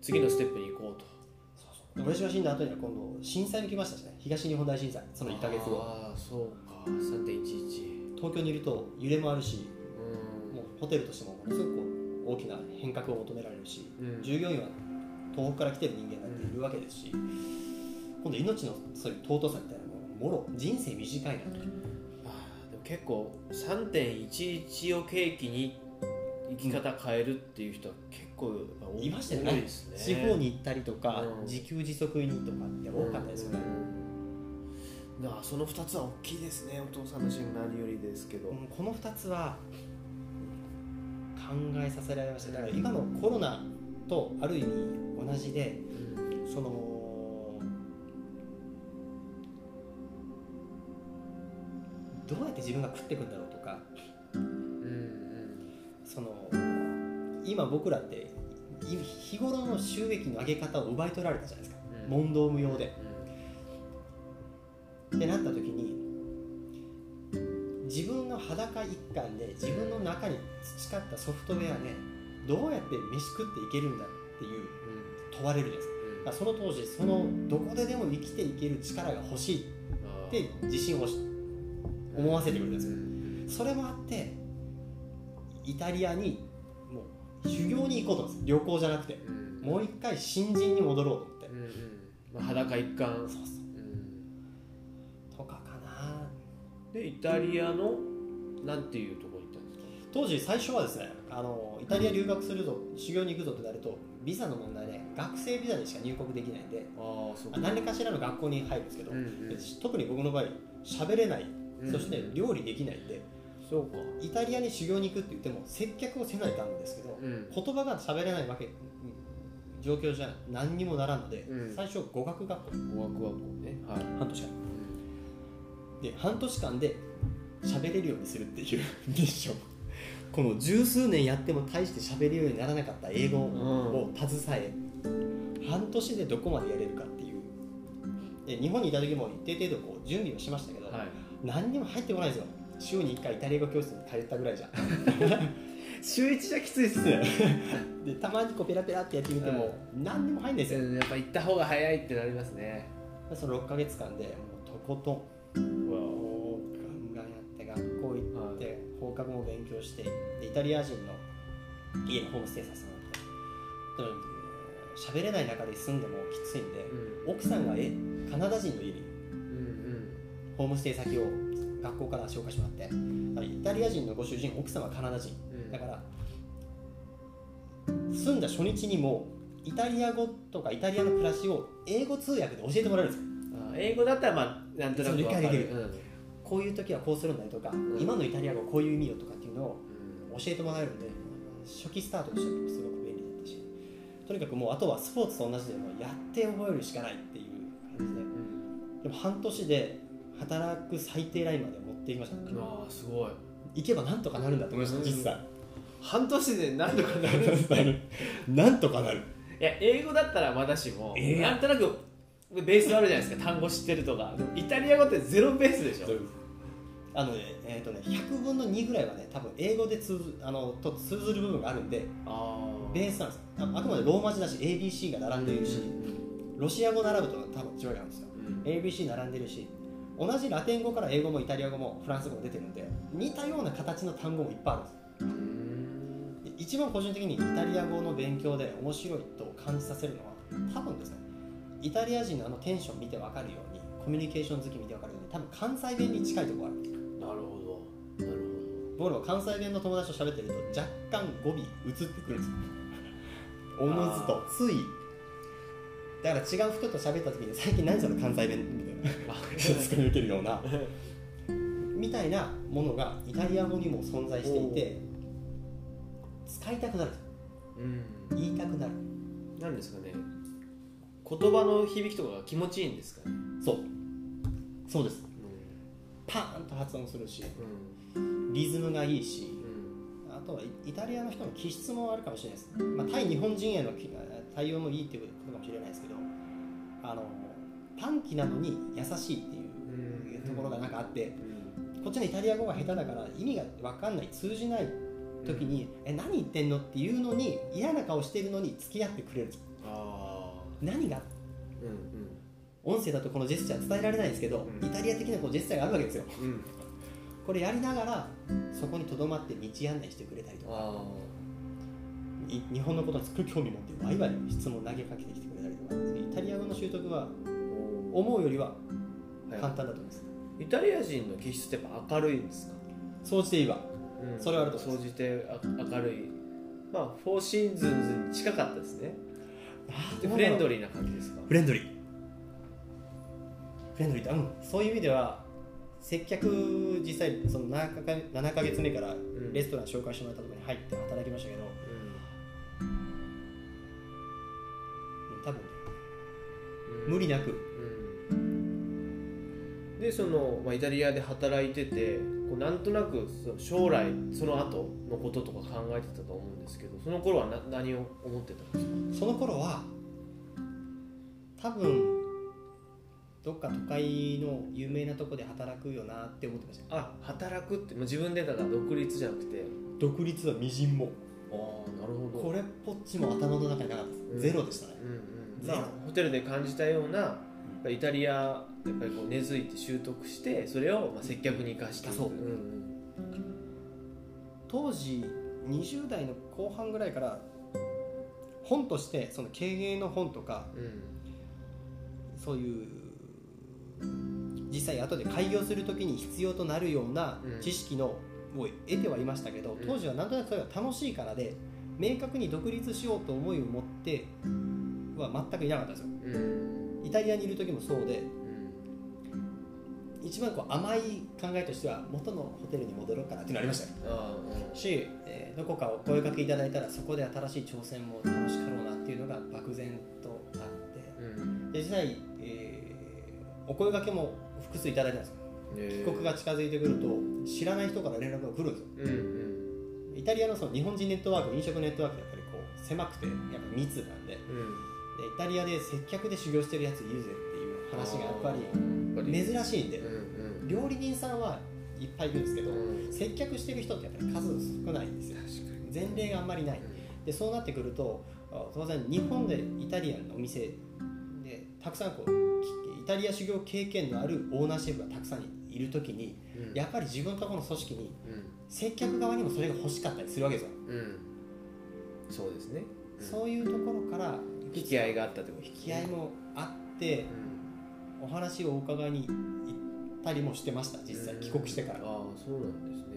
次のステップに行こうと。親父が死んだ後には今度震災も来ましたしね。東日本大震災。その1ヶ月後。ああそうか。3.11東京にいると揺れもあるしうん。もうホテルとしてもものすごくこう大きな変革を求められるし、うん。従業員は東北から来てる人間だっているわけですし、今度命のそういう尊さみたいなのももろ人生短いなと。あーでも結構3.11を契機に生き方変えるっていう人は結構多い。ましたよね。多いですね。地方に行ったりとか、うん。自給自足にとかって多かったですよね、うん。だからその2つは大きいですねお父さん。の死も何よりですけど、うん。この2つは考えさせられました。だから今のコロナとある意味同じでそのどうやって自分が食っていくんだろうとかうんうんその今僕らってい日頃の収益の上げ方を奪い取られたじゃないですか。うん。問答無用で。ってなった時に自分の裸一貫で自分の中に培ったソフトウェアでどうやって飯食っていけるんだっていう問われるじゃないですか。その当時そのどこででも生きていける力が欲しいって自信をし思わせてくれるんですよ。それもあってイタリアにもう修行に行こうと思うんです旅行じゃなくて。うん。もう一回新人に戻ろうと思って。うんうん。まあ、裸一貫。そうそうでイタリアのなんていうところに行ったんですか？当時最初はですねあのイタリア留学するぞ修行に行くぞってなるとビザの問題で学生ビザでしか入国できないんでああそうあ何かしらの学校に入るんですけど、うんうん。で特に僕の場合喋れない、うんそして料理できないんでそうか。イタリアに修行に行くって言っても接客をせないかんですけど、うん。言葉が喋れないわけうん状況じゃ何にもならんので、うん。最初語学学校。語学学校ね。はい、半年間で半年間で喋れるようにするっていうミッションこの十数年やっても大して喋れるようにならなかった英語を携え、半年でどこまでやれるかっていう。で日本にいた時も一定程度こう準備はしましたけど、はい。何にも入ってこないんですよ。週に1回イタリア語教室に通ったぐらいじゃ。週1じゃきついっすね。でたまにこうペラペラってやってみても何にも入んないですよ、うんやっぱ行った方が早いってなりますね。でその6ヶ月間でもうとことんもうガンガンやって学校行って、放課後も勉強してでイタリア人の家にホームステイさせてもらって。喋れない中で住んでもきついんで、奥さんがえカナダ人の家にうんホームステイ先を学校から紹介してもらって。イタリア人のご主人奥様はカナダ人。うん。だから住んだ初日にもイタリア語とかイタリアの暮らしを英語通訳で教えてもらえるんですよ。あ英語だったらまあなんとなく理解できる。うんこういう時はこうするんだよとか、ん。今のイタリア語こういう意味よとかっていうのを教えてもらえるんで初期スタートとしてもすごく便利だったしとにかくもうあとはスポーツと同じでもうやって覚えるしかないっていう感じでうん。でも半年で働く最低ラインまで持っていきました。ああすごい。行けばなんとかなるんだと思いました実際。半年で何とかなるんですね。なんとかなる。いや英語だったらまだしも、えー。なんとなくベースあるじゃないですか。単語知ってるとか。イタリア語ってゼロベースでしょあのねえーとね100分の2ぐらいはね多分英語で通ずあのと通ずる部分があるんでああベースなんですよ。ああくまでローマ字だし ABC が並んでいるしロシア語並ぶと多分違うなんですよ。ABC 並んでるし同じラテン語から英語もイタリア語もフランス語も出てるんで似たような形の単語もいっぱいあるんですうん。で一番個人的にイタリア語の勉強で面白いと感じさせるのは多分ですねイタリア人のあのテンション見て分かるようにコミュニケーション好き見て分かるように多分関西弁に近いところがある関西弁の友達と喋ってると若干語尾移ってくるんですよ。おのずと。つい。だから違う人と喋った時に最近何その関西弁みたいな。ほどツッコミ受けるような。みたいなものがイタリア語にも存在していて使いたくなるうん。言いたくなる。なんですかね。言葉の響きとかが気持ちいいんですかね。そう。そうです。パーンと発音するし。うんリズムがいいしうん。あとはイイタリアの人の気質もあるかもしれないです、まあ、対日本人へのき対応もいいっていうことかもしれないですけどあの短気なのに優しいっていうところがなんかあってうん。こっちのイタリア語が下手だから意味が分かんない通じない時に「え何言ってんの?」っていうのに嫌な顔してるのに付き合ってくれる。何が？うん音声だとこのジェスチャー伝えられないんですけど、うん。イタリア的なこうジェスチャーがあるわけですよ。うんうんこれやりながらそこにとどまって道案内してくれたりとか。日本のことにすごい興味持ってワイワイ質問投げかけてきてくれたりとか。イタリア語の習得はあ思うよりははい。簡単だと思います、イタリア人の気質ってやっぱ明るいんですか？総じて言えば。それはあると総じてあ明るい。まあフォーシーズンズに近かったですね。でフレンドリーリーな感じですか？フレンドリー。フレンドリーだうん。そういう意味では接客実際その 7, か7ヶ月目からん。レストラン紹介してもらったところに入って働きましたけど、うん多分ねうん。無理なく。うん。でその、まあ、イタリアで働いててこうなんとなく将来その後のこととか考えてたと思うんですけどその頃はな何を思ってたんですか？その頃は多分どっか都会の有名なとこで働くよなって思ってました。あ働くって、まあ、自分でだから独立じゃなくて。独立はみじんも。ああなるほこれっぽっちも頭の中になかったです、うん。ゼロでしたね。うんうんホテルで感じたようなイタリアやっぱりこう根付いて習得してそれをまあ接客に生かして。いくそう。ん当時20代の後半ぐらいから本としてその経営の本とかうんうん。そういう実際後で開業する時に必要となるようなうん。知識のを得てはいましたけどうん。当時はなんとなくそれが楽しいからで明確に独立しようと思いを持っては全くいなかったんですよ。うん。イタリアにいる時もそうでうん。一番こう甘い考えとしては元のホテルに戻ろうかなっていうのありました。し、えーどこかお声かけいただいたらそこで新しい挑戦も楽しかろうなっていうのが漠然とあってうん。で実際、えーお声掛けも複数いただいたんですよ。帰帰国が近づいてくると知らない人から連絡が来るんですよ。うんうん。イタリアのその日本人ネットワーク飲食ネットワークってやっぱりこう狭くてやっぱ密なんで。でイタリアで接客で修行してるやついるぜっていう話がやっぱり珍しいんで。うん料理人さんはいっぱいいるんですけどうん。接客してる人ってやっぱり数少ないんですよ。確かに。前例があんまりない。でそうなってくるとあ当然日本でイタリアンのお店でたくさんこうタリア修行経験のあるオーナーシェフがたくさんいる時にうん。やっぱり自分のところの組織にうん。接客側にもそれが欲しかったりするわけですようん。そうですね、そういうところから引き合いがあったってこと？引き合いもあってお話をお伺いに行ったりもしてました実際帰国してから、ああそうなんですね。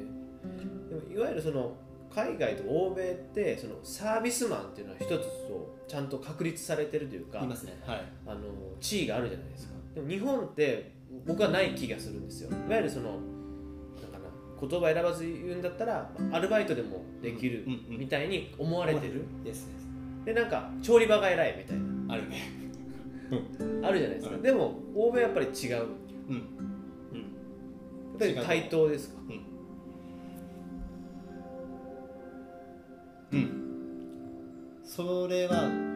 でもいわゆるその海外と欧米ってそのサービスマンっていうのは一つとちゃんと確立されてるというかいますね。はい。あの地位があるじゃないですかでも日本って僕はない気がするんですよ。いわゆるそのなんかな言葉選ばず言うんだったらアルバイトでもできるうんうんみたいに思われてる。でなんか調理場が偉いみたいな。あるね。あるじゃないですか、うん。でも欧米はやっぱり違う。やっうん。うんぱり対等ですか。うん。それは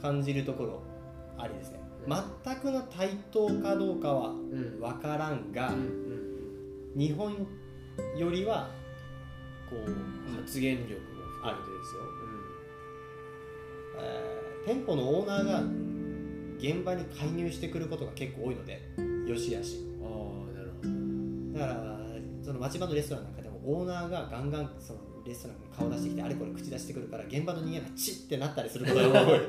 感じるところありですね。全くの対等かどうかはうん。分からんが、うん日本よりはこう、発言力も含めてですよ、えー店舗のオーナーが現場に介入してくることが結構多いのでよしあし。ああなるほど。だからその町場のレストランなんかでもオーナーがガンガンそのレストランに顔出してきてあれこれ口出してくるから現場の人間がチッってなったりすることが多い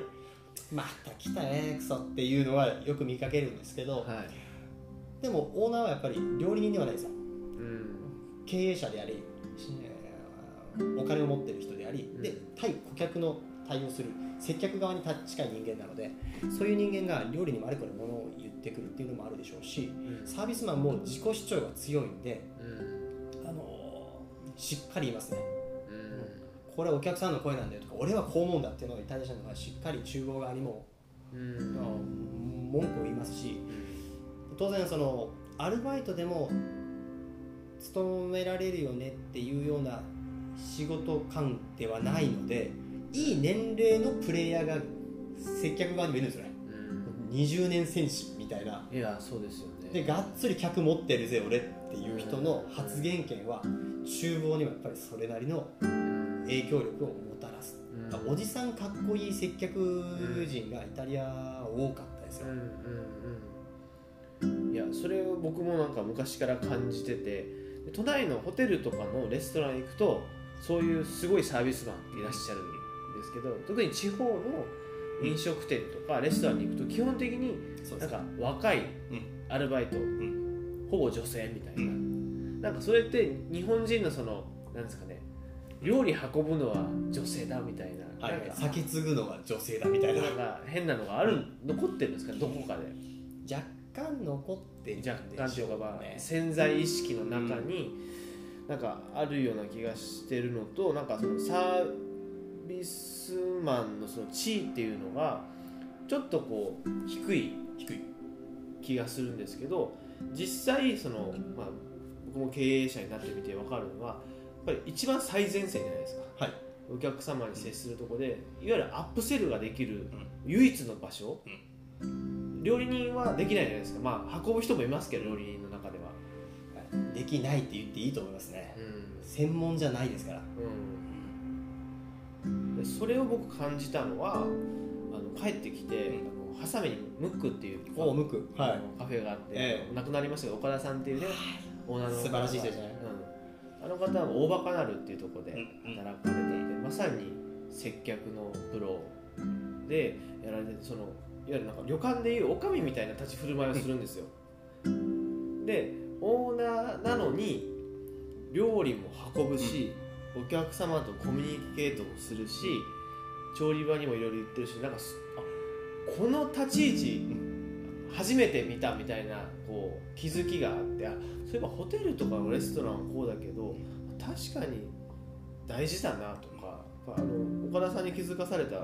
また来たねクソっていうのはよく見かけるんですけどはい。でもオーナーはやっぱり料理人ではないですよ。うん。経営者でありえーお金を持ってる人であり、うん。で対顧客の対応する接客側に近い人間なのでそういう人間が料理にもあれこれものを言ってくるっていうのもあるでしょうしうん。サービスマンも自己主張が強いんで、うん。あのーしっかり言いますね。うんこれはお客さんの声なんだよとか俺はこう思うんだっていうのがイタリア人の方がしっかり厨房側にも、文句を言いますし当然そのアルバイトでも勤められるよねっていうような仕事感ではないのでいい年齢のプレイヤーが接客側にもいるんですよね。うん。20年選手みたいな。いやそうですよね。でがっつり客持ってるぜ俺っていう人の発言権は厨房にもやっぱりそれなりのうん影響力をもたらす、うん。おじさんかっこいい接客人がイタリア多かったですよ、いやそれを僕もなんか昔から感じててで都内のホテルとかのレストラン行くとそういうすごいサービスマンっていらっしゃるんですけど特に地方の飲食店とかレストランに行くと基本的になんか若いうん。アルバイト、ん。ほぼ女性みたいな、うなんかそれって日本人のそのなんですかね料理運ぶのは女性だみたいな,、はいな継ぐのが女性だみたいな。なんか変なのがある、残ってるんですかねどこかで。若干残ってるんでしょ若干というかまあね潜在意識の中になんかあるような気がしてるのとなんかそのサービスマンのその地位っていうのがちょっとこう低い低い。気がするんですけど実際その、まあ、僕も経営者になってみて分かるのはぱり一番最前線じゃないですか。はい。お客様に接するところでいわゆるアップセルができるん。唯一の場所、料理人はできないじゃないですか。まあ運ぶ人もいますけど料理人の中では、できないって言っていいと思いますね。うん。専門じゃないですから。うん、でそれを僕感じたのはあの帰ってきて、あのハサミにムックっていうおむくあのカフェがあって、え亡くなりましたけど岡田さんっていうね、オーナーの方素晴らしい人じゃないうん、あの方は大バカなるっていうところでうん働かれていて、まさに接客のプロでやられててそのいわゆるなんか旅館でいうおかみみたいな立ち振る舞いをするんですよ、でオーナーなのに料理も運ぶし、お客様とコミュニケートもするし調理場にもいろいろ言ってるしなんかすあこの立ち位置初めて見たみたいなこう気づきがあってあそういえばホテルとかのレストランはこうだけど確かに大事だなとかあの岡田さんに気づかされた、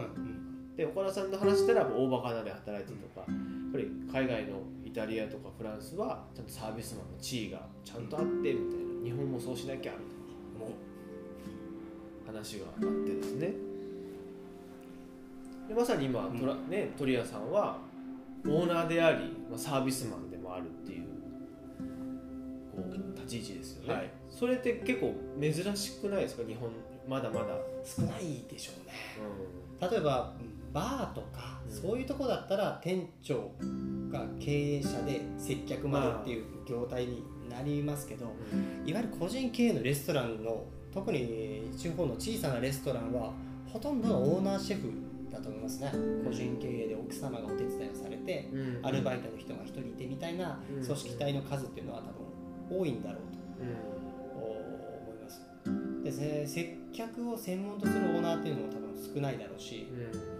で岡田さんの話したら大バカなで働いてるとかやっぱり海外のイタリアとかフランスはちゃんとサービスマンの地位がちゃんとあってみたいな。日本もそうしなきゃみたいな。話があってですね。でまさに今、トラね、鳥屋さんはオーナーであり、まあ、サービスマンでもあるっていう立ち位置ですよね、はい。それって結構珍しくないですか？日本まだまだ、少ないでしょうね。う例えば、うんバーとか、うん。そういうとこだったら店長が経営者で接客までっていう業態になりますけど、いわゆる個人経営のレストランの特に地方の小さなレストランはほとんどがオーナーシェフだと思いますね。個人経営で奥様がお手伝いをされてうん。アルバイトの人が1人いてみたいなうん。組織体の数っていうのは多分多いんだろうと。うん思います。でせ接客を専門とするオーナーっていうのも多分少ないだろうし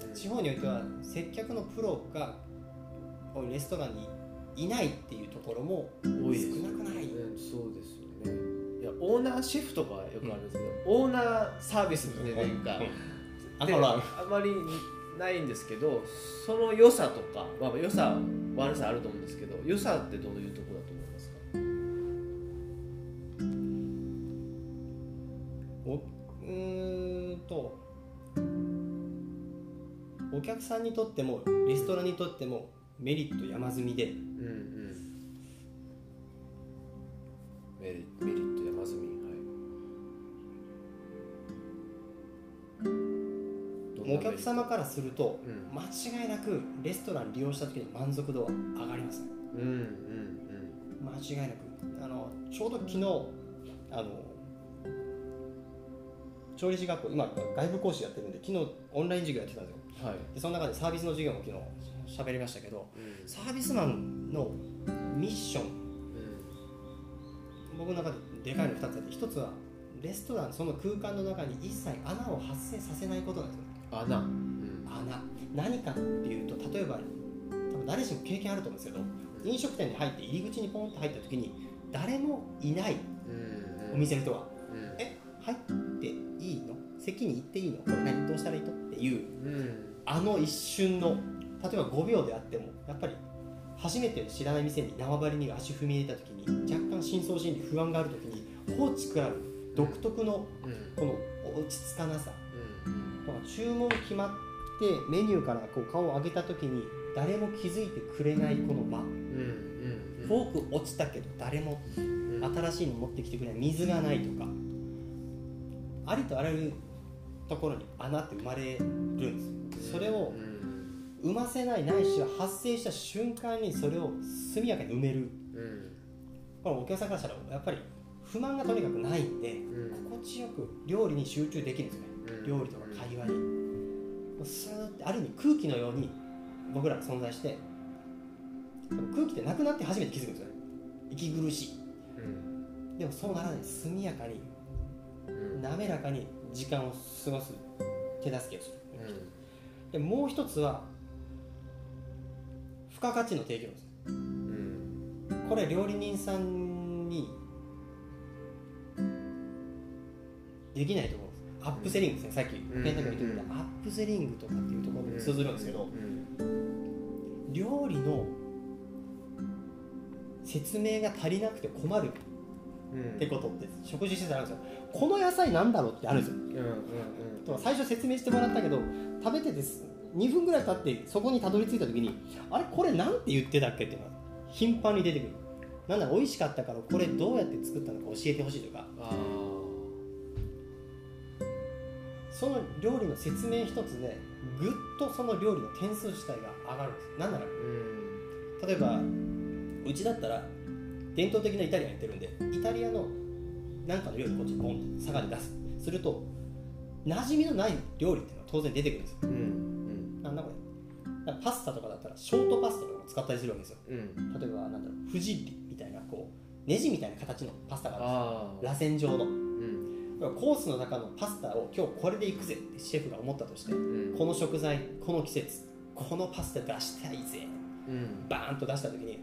うん。地方においては接客のプロがこういうレストランにいないっていうところも少なくない。うん、そうですよね。いやオーナーシェフとかはよくあるんですけど、オーナーサービスっていうか、であほらあまり。ないんですけどその良さとか、まあ、良さ悪さあると思うんですけど良さってどういうとこお客さんにとってもレストランにとってもメリット山積みで。うんうん。メリメリット山積み。はい。お客様からするとうん。間違いなくレストラン利用した時の満足度は上がります。ねうんうん間違いなく。あのちょうど昨日あの調理師学校今外部講師やってるんで昨日オンライン授業やってたんですはい、でその中でサービスの授業も昨日喋りましたけどうん。サービスマンのミッション。僕の中ででかいの2つあって1つはレストランその空間の中に一切穴を発生させないことなんですよ。穴、うん穴。何かっていうと例えば多分誰しも経験あると思うんですけど飲食店に入って入り口にポンと入った時に誰もいないうん。お店の人がうん「え入っていいの？席に行っていいの？これ何？どうしたらいいの?」っていううんあの一瞬の例えば5秒であってもやっぱり初めて知らない店に縄張りに足踏み入れた時に若干深層心理不安がある時に放置食らう独特のうん。この落ち着かなさ。うん。注文決まってメニューからこう顔を上げた時に誰も気づいてくれないこの場。うんうん。フォーク落ちたけど誰もうん。新しいの持ってきてくれない。水がないとか。ありとあらゆるところに穴って生まれるんですそれをうん。生ませないないしは発生した瞬間にそれを速やかに埋める。うん。これお客さんからしたらやっぱり不満がとにかくないんで、うん。心地よく料理に集中できるんですよね、うん。料理とか会話に、スーッてある意味空気のように僕らが存在して空気ってなくなって初めて気づくんですよね。息苦しい。うん。でもそうならない。速やかにうん滑らかに時間を過ごす手助けをする。うん。でもう一つは付加価値の提供です。うん。これ料理人さんにできないと思うんです。アップセリングですね、さっき言ってたアップセリングとかっていうところに通ずるんですけど、うん。料理の説明が足りなくて困るうん。ってことって食事施設あるんですよこの野菜なんだろうってあるんですよ。うんうん最初説明してもらったけど食べててす2分ぐらい経ってそこにたどり着いた時にあれこれなんて言ってたっけっていうのが頻繁に出てくる。なんだ美味しかったからこれどうやって作ったのか教えてほしいとか。あその料理の説明一つでぐっとその料理の点数自体が上がるんです。なんならーうん。例えばうちだったら伝統的なイタリアンやってるんでイタリアのなんかの料理こっちにボンって佐賀で出す。すると馴染みのない料理っていうのは当然出てくるんですよ。うんうん。なんだこれ。パスタとかだったらショートパスタとかも使ったりするわけですよ。うん。例えばなんだろうフジッリみたいなこうネジみたいな形のパスタがあるんあですよ。螺旋状の。うん。だからコースの中のパスタを今日これでいくぜってシェフが思ったとしてうん。この食材この季節このパスタ出したいぜうん。バーンと出した時に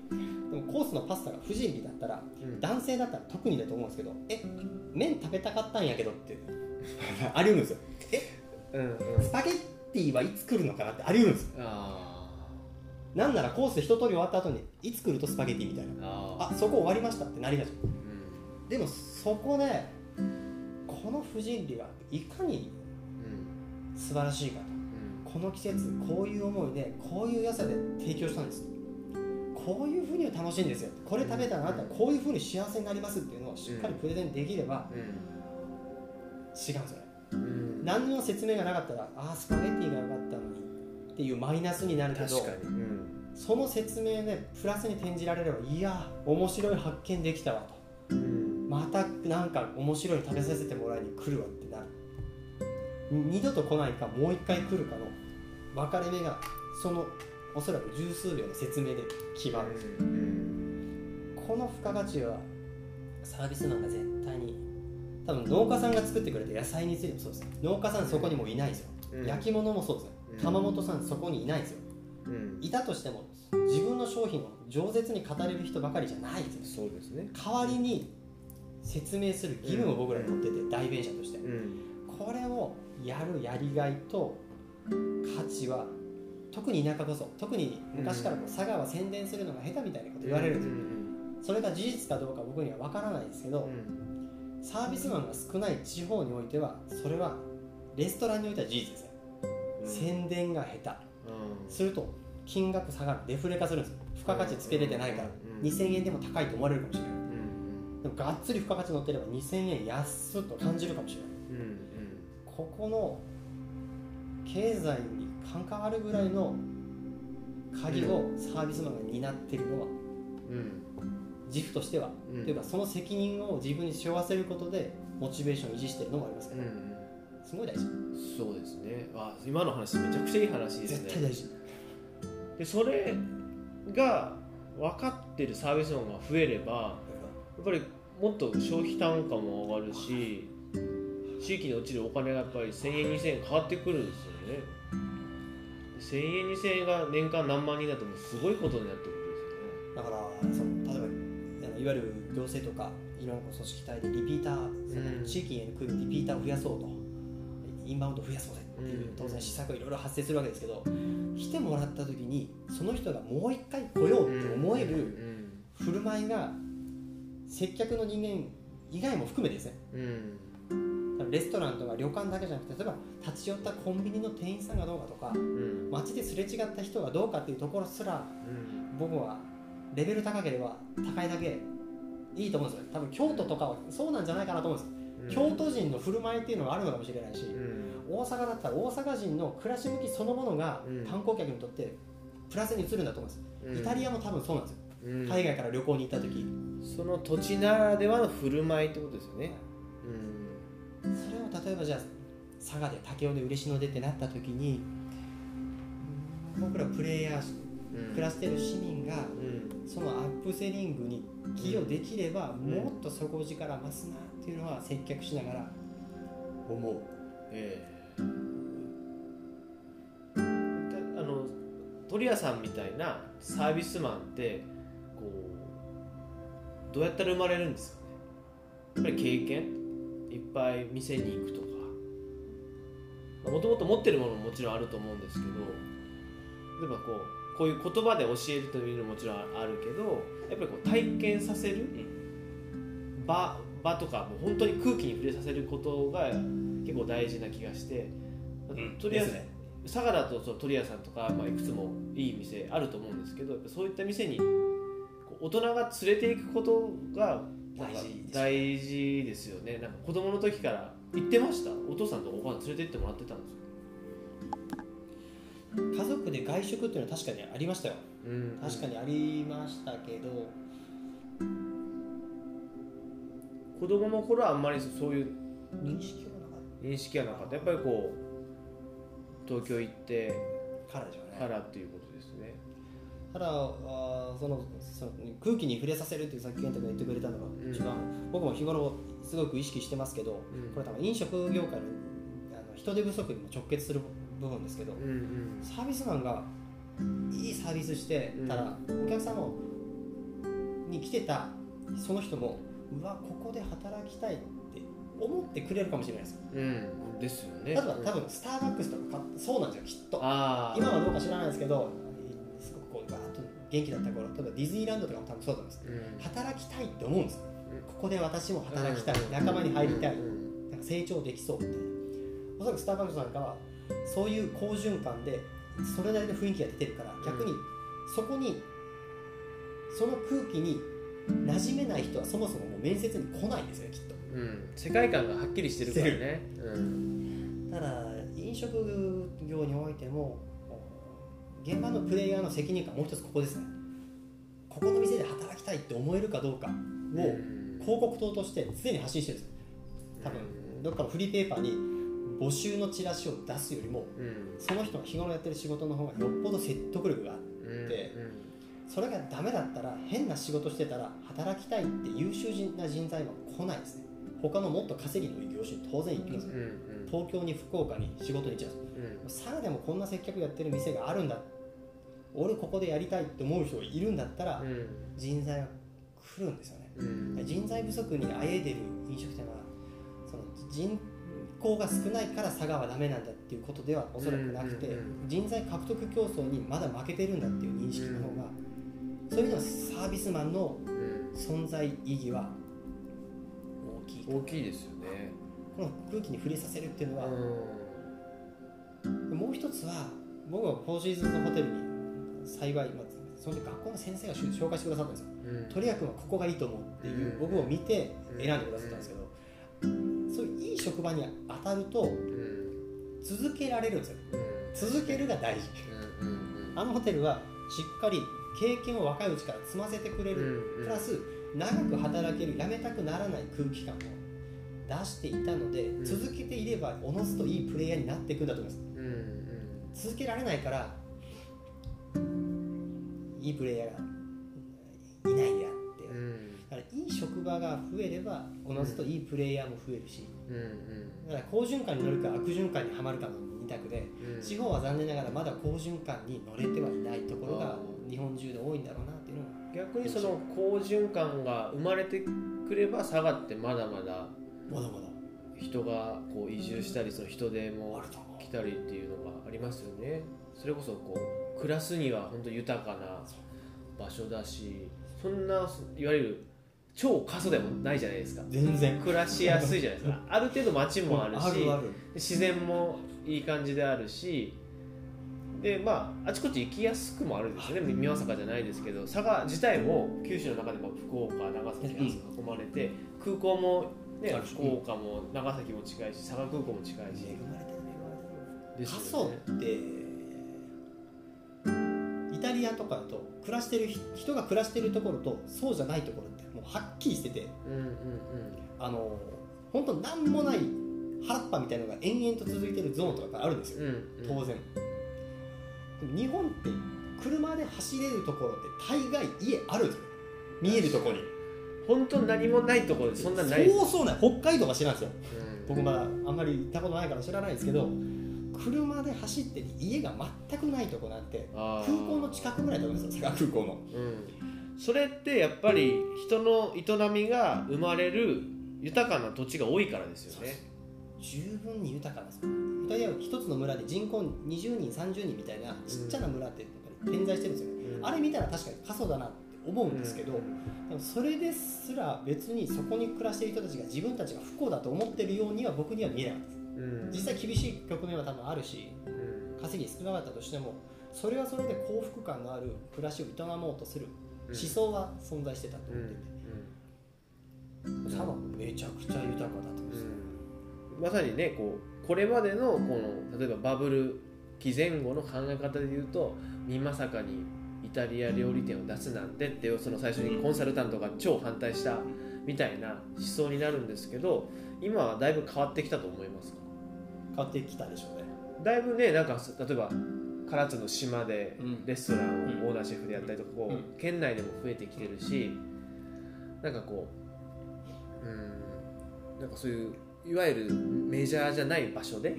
でもコースのパスタが不人理だったらうん。男性だったら特にだと思うんですけどえ麺食べたかったんやけどって あり得るんですよ。えうんうん。スパゲッティはいつ来るのかなってあり得るんですよ。あなんならコース一通り終わった後にいつ来るとスパゲッティみたいな。ーああそこ終わりましたってなりがちーうん。でもそこでこの不人理がいかにうん。素晴らしいかと。うん。この季節こういう思いでこういう良さで提供したんですこういうふうに楽しいんですよ。これ食べたらあなたはこういうふうに幸せになりますっていうのをしっかりプレゼンできればうん違うんですよね。うん。何の説明がなかったらああスパゲッティが良かったのにっていうマイナスになるけど確かに、うん。その説明でプラスに転じられればいや面白い発見できたわと。うん。またなんか面白いの食べさせてもらいに来るわってなる。二度と来ないかもう一回来るかの分かれ目がそのおそらく十数秒の説明で決まるうんこの付加価値はサービスマンが絶対に多分農家さんが作ってくれた野菜についてもそうです農家さんそこにもいないですよ、うん。焼き物もそうですね。うん。窯元さんそこにいないですよ。うん。いたとしても自分の商品を饒舌に語れる人ばかりじゃないですよ。そうですね。代わりに説明する義務を僕らに持ってて代弁者として。うん。これをやるやりがいと価値は特に田舎こそ特に昔からこう佐賀は宣伝するのが下手みたいなこと言われるんですよ。それが事実かどうか僕には分からないですけどうん。サービスマンが少ない地方においてはそれはレストランにおいては事実ですよ。うん。宣伝が下う手すると金額下がるデフレ化するんですよ。付加価値つけれてないから。うん。2000円でも高いと思われるかもしれない。ん。でもがっつり付加価値乗ってれば2000円安っと感じるかもしれない。うん。ここの経済に関わるぐらいの鍵をサービスマンが担っているのはうん。うん自負としては、うん。というかその責任を自分に背負わせることでモチベーションを維持しているのもありますから、うんすごい大事。そうですね。あ今の話めちゃくちゃいい話ですね。絶対大事。でそれが分かってるサービスマンが増えればやっぱりもっと消費単価も上がるし地域に落ちるお金がやっぱり1000円2000円変わってくるんですよね1000円2000円が年間何万人だともうすごいことになってくるんだからその例えばいわゆる行政とかいろんな組織体でリピーター、そのうん。地域に来るリピーターを増やそうと。インバウンドを増やそうぜっていう、うん。当然施策がいろいろ発生するわけですけど来てもらった時にその人がもう一回来ようですよねって思えるうん。振る舞いが接客の人間以外も含めてですね。うんレストランとか旅館だけじゃなくて例えば立ち寄ったコンビニの店員さんがどうかとかうん。街ですれ違った人がどうかっていうところすらうん。僕はレベル高ければ高いだけいいと思うんですよ。多分京都とかはそうなんじゃないかなと思うんですよ、京都人の振る舞いっていうのがあるのかもしれないし、うん。大阪だったら大阪人の暮らし向きそのものがうん。観光客にとってプラスに移るんだと思うんです、うん。イタリアも多分そうなんですよ、うん。海外から旅行に行った時。その土地ならではの振る舞いってことですよね。うんそれを例えばじゃあ佐賀で武雄で嬉野でってなった時にうん僕らプレイヤーうん。暮らしてる市民がうん。そのアップセリングに寄与できれば、ん。もっと底力増すなっていうのは接客しながら。思う。ええ。であの鳥屋さんみたいなサービスマンってこうどうやったら生まれるんですかね？やっぱり経験？いっぱい店に行くとか。もともと持ってるものももちろんあると思うんですけど例えばこうこういう言葉で教えるというのももちろんあるけどやっぱりこう体験させる場場とかもう本当に空気に触れさせることが結構大事な気がして、とりあえず、佐賀だとその鳥屋さんとか、まあ、いくつもいい店あると思うんですけどそういった店に大人が連れていくことが大事ですね大事ですよね。なんか子供の時から行ってました？お父さんとお母さん連れて行ってもらってたんですよ、家族で外食っていうのは確かにありましたよ。うん。確かにありましたけど。子供の頃はあんまりそういう認識はなかっ認識はなかった。やっぱりこう東京行ってたからじゃないからっていうことただあーそのその空気に触れさせるっていうさっき健太君が言ってくれたのがん。一番、僕も日頃すごく意識してますけど、うん。これ多分飲食業界のあの人手不足にも直結する部分ですけど、うんうん。サービスマンがいいサービスしてたら、お客さんもに来てたその人もうわここで働きたいって思ってくれるかもしれないです。うん。ですよね。例えば多分スターバックスとかかそうなんですよきっと。今はどうか知らないですけど元気だった頃例えばディズニーランドとかも多分そうだと思うんです。うん。働きたいって思うんですよ。うん。ここで私も働きたい、うん。仲間に入りたい、うん。なんか成長できそうみたいなおそらくスターバックスなんかはそういう好循環でそれなりの雰囲気が出てるから逆にそこにその空気に馴染めない人はそもそももう面接に来ないんですよきっと。うん。世界観がはっきりしてるからね。うん。ただ飲食業においても現場のプレイヤーの責任感もう一つここですね。ここの店で働きたいって思えるかどうかをうん。広告塔として常に発信してるんです多分どっかのフリーペーパーに募集のチラシを出すよりもうん。その人が日頃やってる仕事の方がよっぽど説得力があるうん。でそれがダメだったら変な仕事してたら働きたいって優秀な人材は来ないですね。他のもっと稼ぎのいい業種に当然行きます。東京に福岡に仕事に行っちゃうんです。うん。佐賀でもこんな接客やってる店があるんだ俺ここでやりたいって思う人がいるんだったらうん。人材が来るんですよね。うん。人材不足にあえいでる飲食店はその人口が少ないから佐賀はダメなんだっていうことではおそらくなくて人材獲得競争にまだ負けてるんだっていう認識の方がそういう意味ではサービスマンのうん。存在意義は大きい大きいですよね。この空気に触れさせるっていうのはうもう一つは僕はフォーシーズンズホテルに幸い、まあ、その時学校の先生が紹介してくださったんですよ。んうん。鳥谷君はここがいいと思うっていう、うん。僕を見て選んでくださったんですけど、そういういい職場に当たるとうん。続けられるんですよ。うん。続けるが大事。あのホテルはしっかり経験を若いうちから積ませてくれる、うんプラス長く働ける辞めたくならない空気感を出していたので、ん。続けていればおのずといいプレイヤーになっていくんだと思います。続けられないからいいプレイヤーがいないんだって、うん。だからいい職場が増えればおのずといいプレイヤーも増えるし。うんうん。だから好循環に乗るか悪循環にはまるかの二択でうん。地方は残念ながらまだ好循環に乗れてはいないところがあ日本中で多いんだろうなっていうのは逆にその好循環が生まれてくれば佐賀ってまだまだまだまだ。人がこう移住したりその人手も来たりっていうのがありますよね。それこそこう暮らすには本当豊かな場所だしそんないわゆる超過疎でもないじゃないですか。全然。暮らしやすいじゃないですか。ある程度街もあるし自然もいい感じであるしでまああちこち行きやすくもあるんですよね。美作じゃないですけど佐賀自体も九州の中でも福岡長崎に囲まれて空港も、ね福岡も長崎も近いし佐賀空港も近いし。恵まれてる恵まれてる。過疎ってイタリアとかだと暮らしてる人人が暮らしてるところとそうじゃないところってもうはっきりしててうんうんあの本当なんもない原っぱみたいなのが延々と続いてるゾーンとかがあるんですよ。うんうん。当然、でも日本って車で走れるところって大概家あるんですよ見えるところに。本当に何もないところでそんなない。そうそうない北海道が知らんですよ。うん。僕まだあんまり行ったことないから知らないですけど車で走って家が全くないとこなんて空港の近くぐらいだと思うんですよ佐賀空港の。うん、それってやっぱり人の営みが生まれる豊かな土地が多いからですよね。十分に豊かなんですよ。イタリ一つの村で人口20人30人みたいなちっちゃな村ってやっぱり点在してるんですよね、うん。あれ見たら確かに過疎だなって思うんですけど、でもそれですら別にそこに暮らしている人たちが自分たちが不幸だと思ってるようには僕には見えなかった。ですうん。実際厳しい局面は多分あるしうん。稼ぎ少なかったとしてもそれはそれで幸福感のある暮らしを営もうとする思想は存在してたとうん。思ってて、めちゃくちゃ豊かだと思うんですよ、うん。まさにねこうこれまでのこの例えばバブル期前後の考え方で言うと美まさかにイタリア料理店を出すなんてっていうその最初にコンサルタントが超反対したみたいな思想になるんですけど今はだいぶ変わってきたと思いますか？変わってきたでしょうね。だいぶねなんか例えば唐津の島でうん。レストランをオーナーシェフでやったりとかこう、うん。県内でも増えてきてるしなんかこううんなんかそういういわゆるメジャーじゃない場所で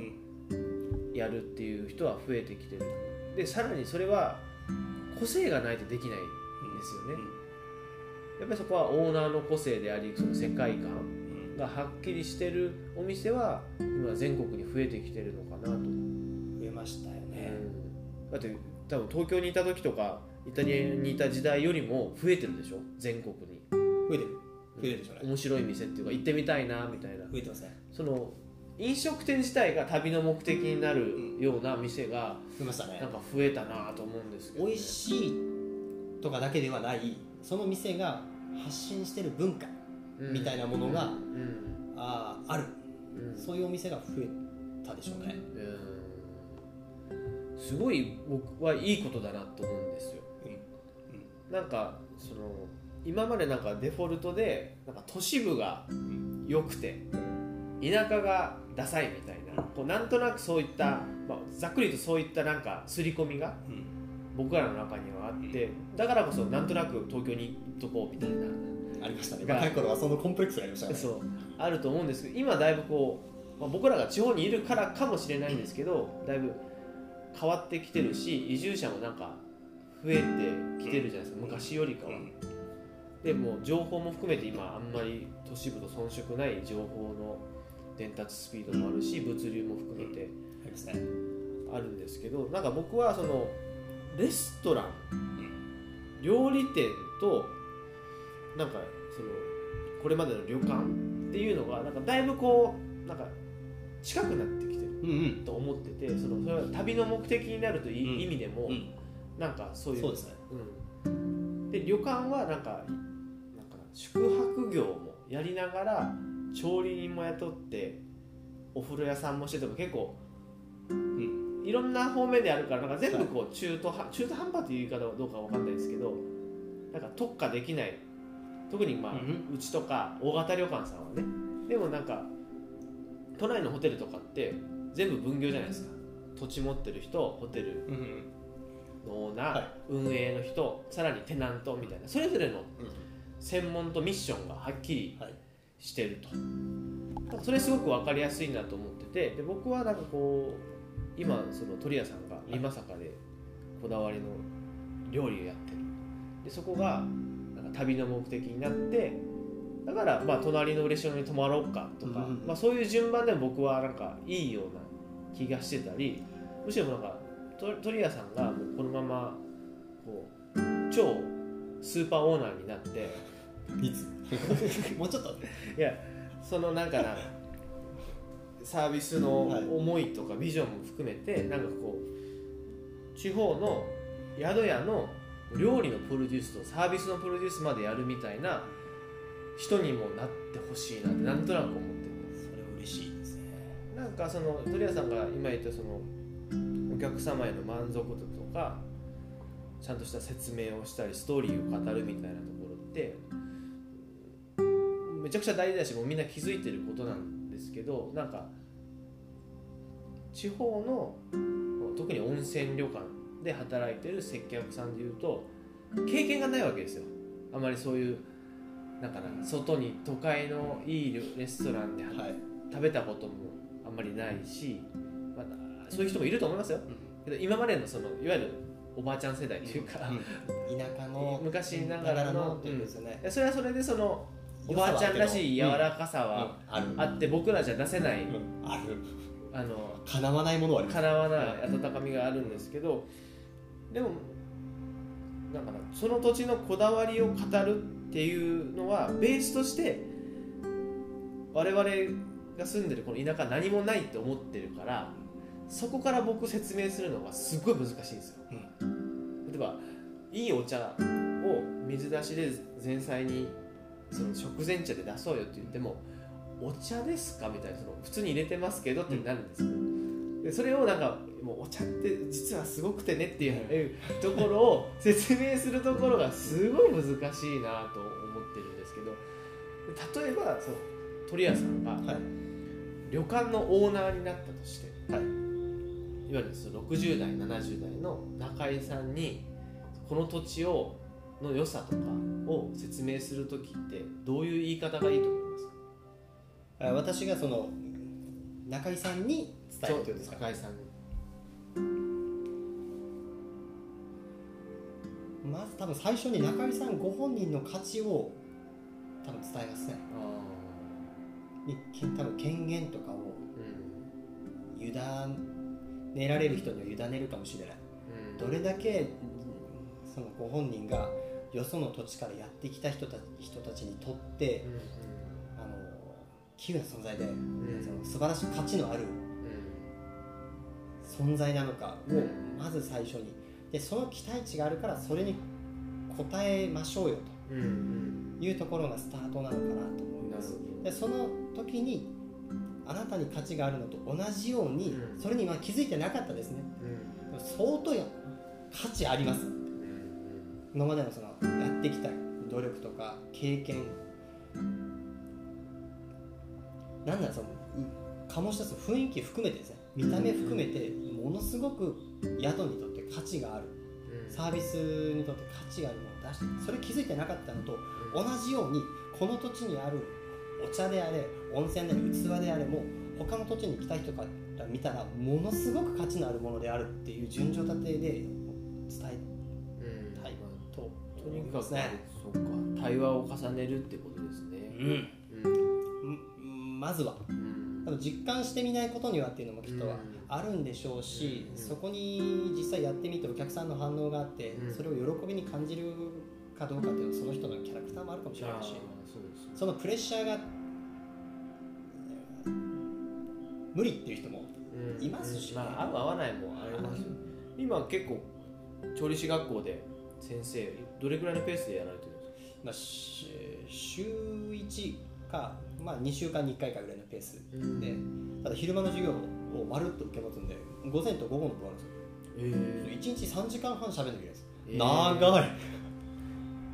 やるっていう人は増えてきてる。でさらにそれは個性がないとできないんですよね。やっぱりそこはオーナーの個性でありその世界観がはっきりしてるお店は今全国に増えてきてるのかなと。増えましたよね、だって多分東京にいた時とかイタリアにいた時代よりも増えてるでしょ？全国に。増えてる。増えてるでしょうね面白い店っていうか行ってみたいなみたいな。増えてますねその飲食店自体が旅の目的になるような店が増えましたね。なんか増えたなと思うんですけど、ね、美味しいとかだけではないその店が発信してる文化みたいなものがうん。あーある。そういうお店が増えたでしょうね。うん。すごい僕はいいことだなと思うんですよ、なんかその今までなんかデフォルトでなんか都市部が良くて田舎がダサいみたいなこうなんとなくそういった、まあ、ざっくりとそういったなんか刷り込みが僕らの中にはあってだからこそなんとなく東京に行っとこうみたいなありましたね。が若い頃はそのコンプレックスがありましたね。そう。あると思うんですけど今だいぶこう、まあ、僕らが地方にいるからかもしれないんですけどだいぶ変わってきてるし移住者もなんか増えてきてるじゃないですか。昔よりかは。でも情報も含めて今あんまり都市部と遜色ない情報の伝達スピードもあるし物流も含めてあるんですけどなんか僕はそのレストラン。料理店となんかそのこれまでの旅館っていうのがなんかだいぶこうなんか近くなってきてるうんうん。と思っててそのそれは旅の目的になるといううん意味でも、うんなんかそういうそうですね。うん、で旅館はなんかなんか宿泊業もやりながら調理人も雇ってお風呂屋さんもしてとか結構、いろんな方面であるからなんか全部こう中途半、中途半端という言い方はどうかわかんないですけどなんか特化できない特にまあ、ううちとか大型旅館さんはね。でもなんか都内のホテルとかって全部分業じゃないですか。土地持ってる人ホテルのオーナー、はい。運営の人さらにテナントみたいな。それぞれの専門とミッションがはっきりはい。してると、なんかそれすごく分かりやすいなと思っててで僕はなんかこう今その鳥屋さんが今坂でこだわりの料理をやってる。でそこが旅の目的になってだからまあ隣の嬉野に泊まろうかとか、うんまあ、そういう順番で僕はなんかいいような気がしてたりむしろなんかと鳥屋さんがもうこのままこう超スーパーオーナーになっていつ？もうちょっと？いやそのなんかなサービスのはい思いとかビジョンも含めてなんかこう地方の宿屋の料理のプロデュースとサービスのプロデュースまでやるみたいな人にもなってほしいなってなんとなく思ってる。それは嬉しいですね。なんかその鳥屋さんが今言ったそのお客様への満足度とかちゃんとした説明をしたりストーリーを語るみたいなところってめちゃくちゃ大事だしもうみんな気づいてることなんですけどなんか地方の特に温泉旅館で働いてる接客さんでいうと経験がないわけですよ。あまりそういうなんかな外に都会のいいレストランで働はい。食べたこともあんまりないし、またそういう人もいると思いますよ。けど今までのそのいわゆるおばあちゃん世代というか、田舎の 昔ながらのそれはそれでそのおばあちゃんらしい柔らかさはあって僕らじゃ出せない、ある。あの叶わないものはあります。かなわない温かみがあるんですけどでもなんかなその土地のこだわりを語るっていうのはベースとして我々が住んでるこの田舎何もないって思ってるからそこから僕説明するのがすごい難しいんですよ、例えばいいお茶を水出しで前菜にその食前茶で出そうよって言ってもお茶ですかみたいなその普通に入れてますけどってなるんですよ。でそれをなんかもうお茶って実はすごくてねっていうところを説明するところがすごい難しいなと思ってるんですけど例えばその鳥屋さんがはい。旅館のオーナーになったとして、はい。いわゆるその60代70代の中井さんにこの土地をの良さとかを説明する時ってどういう言い方がいいと思いますか？あ私がその中井さんに伝えるっていうんですか？中井さんにまず多分最初に中井さんご本人の価値を多分伝えますね。にけ多分権限とかを委ねられる人には委ねるかもしれない。どれだけそのご本人がよその土地からやってきた人た人たちにとってあの稀有な存在で、その素晴らしい価値のある存在なのかをまず最初にでその期待値があるからそれに応えましょうよと。いうところがスタートなのかなと思いますでその時にあなたに価値があるのと同じように、うん。それにまあ気づいてなかったですね。うん。相当や価値あります。今までのそのやってきた努力とか経験。なんだろうそのう醸し出す雰囲気含めてですね。見た目含めてものすごく宿にとって価値がある。サービスにとって価値があるものを出してそれ気づいてなかったのと同じようにこの土地にあるお茶であれ温泉であれ器であれも他の土地に来た人から見たらものすごく価値のあるものであるっていう順序立てで伝えうんたいとと思にかく、いますね。そうか対話を重ねるってことですね。うん。うん。まずは。うん。実感してみないことにはっていうのもきっとはあるんでしょうし、うん。そこに実際やってみてお客さんの反応があって、うん。それを喜びに感じるかどうかっていうのはその人のキャラクターもあるかもしれないしねそのプレッシャーが無理っていう人もうん。いますしね。まあ合う合わないもありますよ。今結構調理師学校で先生どれくらいのペースでやられてるんですか？まあ、し週1か、まあ、2週間に1回かぐらいのペースでただ昼間の授業をまるっと受け持つんで午前と午後の部あるんですよ。え1日3時間半しゃべるんです、ー。長い。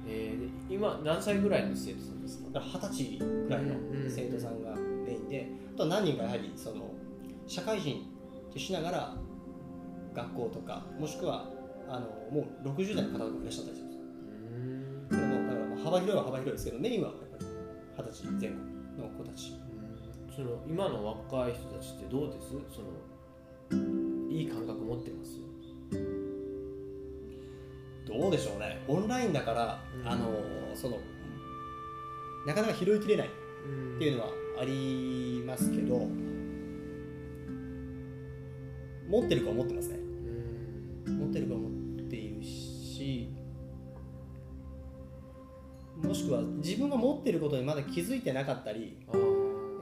えー。で今何歳ぐらいの生徒さんですか？二十歳ぐらいの生徒さんがメインで、あとは何人かやはりその社会人としながら学校とかもしくはあのもう60代の方とかもいらっしゃったりするんです幅広いは幅広いですけどメインはやっぱり二十歳前後の子たちその今の若い人たちってどうです？そのいい感覚持ってます？どうでしょうね。オンラインだから、うん。あのそのなかなか拾いきれないっっていうのはありますけど持ってる子は持ってますね。持ってる子は持っているしもしくは自分が持ってることにまだ気づいてなかったり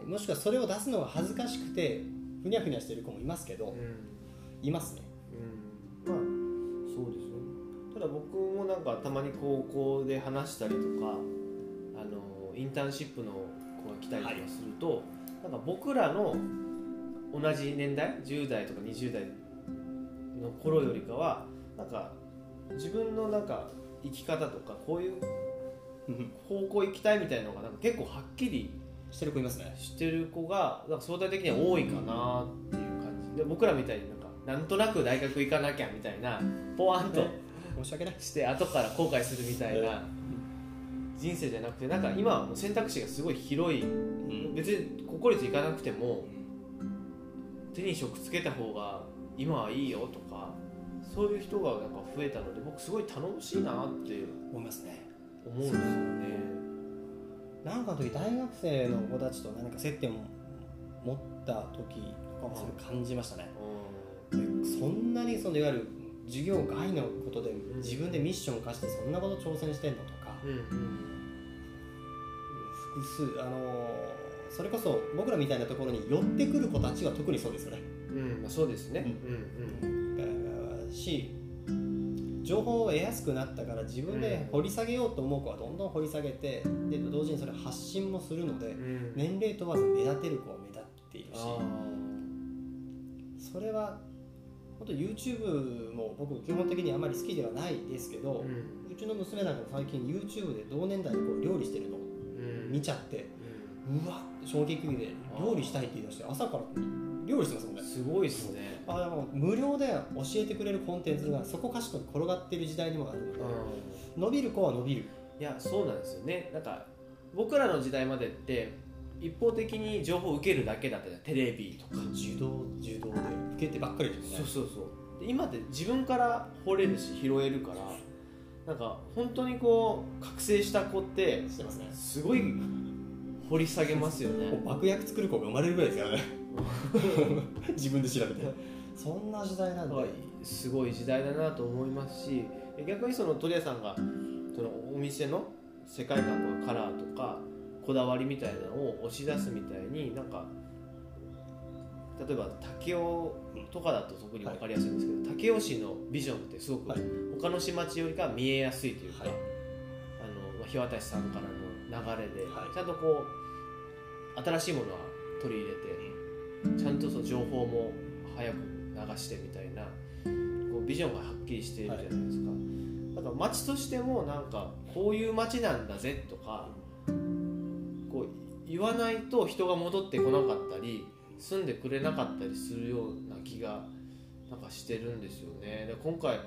もしくはそれを出すのが恥ずかしくてふにゃふにゃしてる子もいますけどうん。いますね。うん。まあそうですね。ただ僕もなんかたまに高校で話したりとかあのインターンシップの子が来たりとかすると、なんか僕らの同じ年代10代とか20代の頃よりかはなんか自分のなんか生き方とかこういう方向行きたいみたいなのがなんか結構はっきりしてる子いますね。してる子がなんか相対的には多いかなっていう感じ。で僕らみたいになんかなんとなく大学行かなきゃみたいなポワンと 申し訳ない。して後から後悔するみたいな人生じゃなくてなんか今はもう選択肢がすごい広い。別に国公立行かなくても手に職つけた方が今はいいよとかそういう人がなんか増えたので僕すごい頼もしいなって思いますね。思うんですよね。なんかの時大学生の子たちと何か接点を持った時とかもそれ感じましたね。でそんなにそのいわゆる授業外のことで自分でミッションを課してそんなこと挑戦してんのとかうんうん。複数あのーそれこそ僕らみたいなところに寄ってくる子たちは特にそうですよね。うんまあそうですね。うん。うんし情報を得やすくなったから自分で掘り下げようと思う子はどんどん掘り下げてで同時にそれ発信もするのでうん。年齢問わず目立てる子は目立っているし。あそれは本当 YouTube も僕基本的にあまり好きではないですけど、ーううんちの娘なんかも最近 YouTube で同年代でこう料理してるの。をうん。見ちゃって。ううわっ衝撃的で料理したいって言い出して朝から料理してますもんね。んすごいですね。あでも無料で教えてくれるコンテンツがそこかしこに転がってる時代にもあるので、う伸びる子は伸びる。んいやそうなんですよね。なんか僕らの時代までって一方的に情報を受けるだけだったじゃん。テレビとか。受動受動で受けてばっかりですよね。そうそうそう。で今って自分から掘れるし拾えるからなんか本当にこう覚醒した子ってすごい掘り下げますよもねう爆薬作る子が生まれるぐらいですからね 自分で調べて。そんな時代なんで、はい。すごい時代だなと思いますし逆にその鳥屋さんがそのお店の世界観とかカラーとかこだわりみたいなのを押し出すみたいになんか例えば武雄とかだと特に分かりやすいんですけど、武雄市のビジョンってすごくはい。他の市町よりかは見えやすいというか、はい。あのまあ日渡さんからの流れで、はい。ちゃんとこう新しいものは取り入れてちゃんとその情報も早く流してみたいなこうビジョンがはっきりしているじゃないですか、だから町としてもなんかこういう町なんだぜとかこう言わないと人が戻ってこなかったり住んでくれなかったりするような気がなんかしてるんですよね。で今回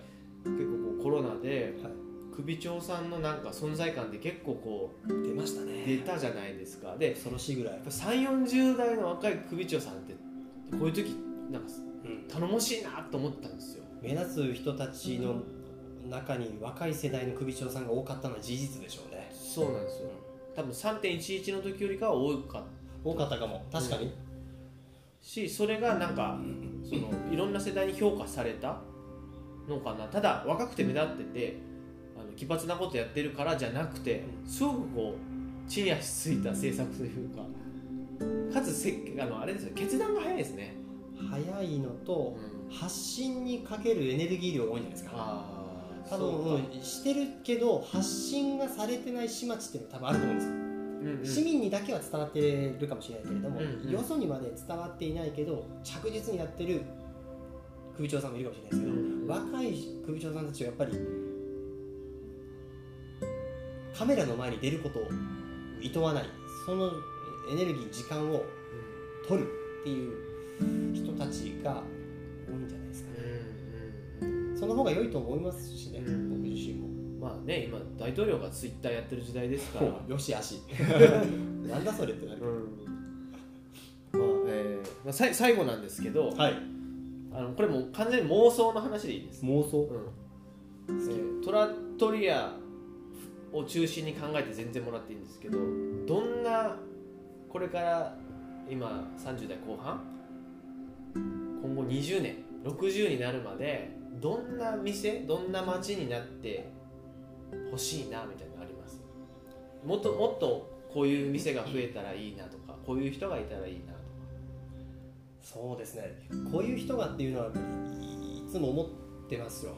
結構こうコロナではい。首長さんのなんか存在感って結構こう出ましたね。出たじゃないですか。で恐ろしいぐらい、やっぱ3 4 0代の若い首長さんってこういう時なんかうん、頼もしいなと思ったんですよ。目立つ人たちの中に若い世代の首長さんが多かったのは事実でしょうね。そうなんですよ。多分3.11の時よりかは多かっ多かったかも。確かに、たしそれがなんかそのいろんな世代に評価されたのかな。ただ若くて目立ってて奇抜なことやってるからじゃなくてすごくこう地に足ついた政策というかかつせあのあれですよ決断が早いですね、早いのと発信にかけるエネルギー量が多いんじゃないですか。多分うんしてるけど発信がされてない市町っていうのは多分あると思うんですよ、うんうん。市民にだけは伝わってるかもしれないけれども、うんうん。よそにまで伝わっていないけど着実にやってる首長さんもいるかもしれないですけど、うん。若い首長さんたちはやっぱりカメラの前に出ることを厭わないそのエネルギー時間を取るっていう人たちが多いんじゃないですかね。うんうんうん。その方が良いと思いますしね、うん。僕自身も。まあね今大統領がツイッターやってる時代ですから、よしあし。なんだそれってなるまあえーまあ、さい最後なんですけど、はい。あのこれもう完全に妄想の話でいいです、妄想？うん。えートラトリアを中心に考えて全然もらっていいんですけどどんなこれから今30代後半今後20年60になるまでどんな店どんな街になってほしいなみたいなのあります？もっともっとこういう店が増えたらいいなとかこういう人がいたらいいなとか。そうですね。こういう人がっていうのはいつも思ってますよ。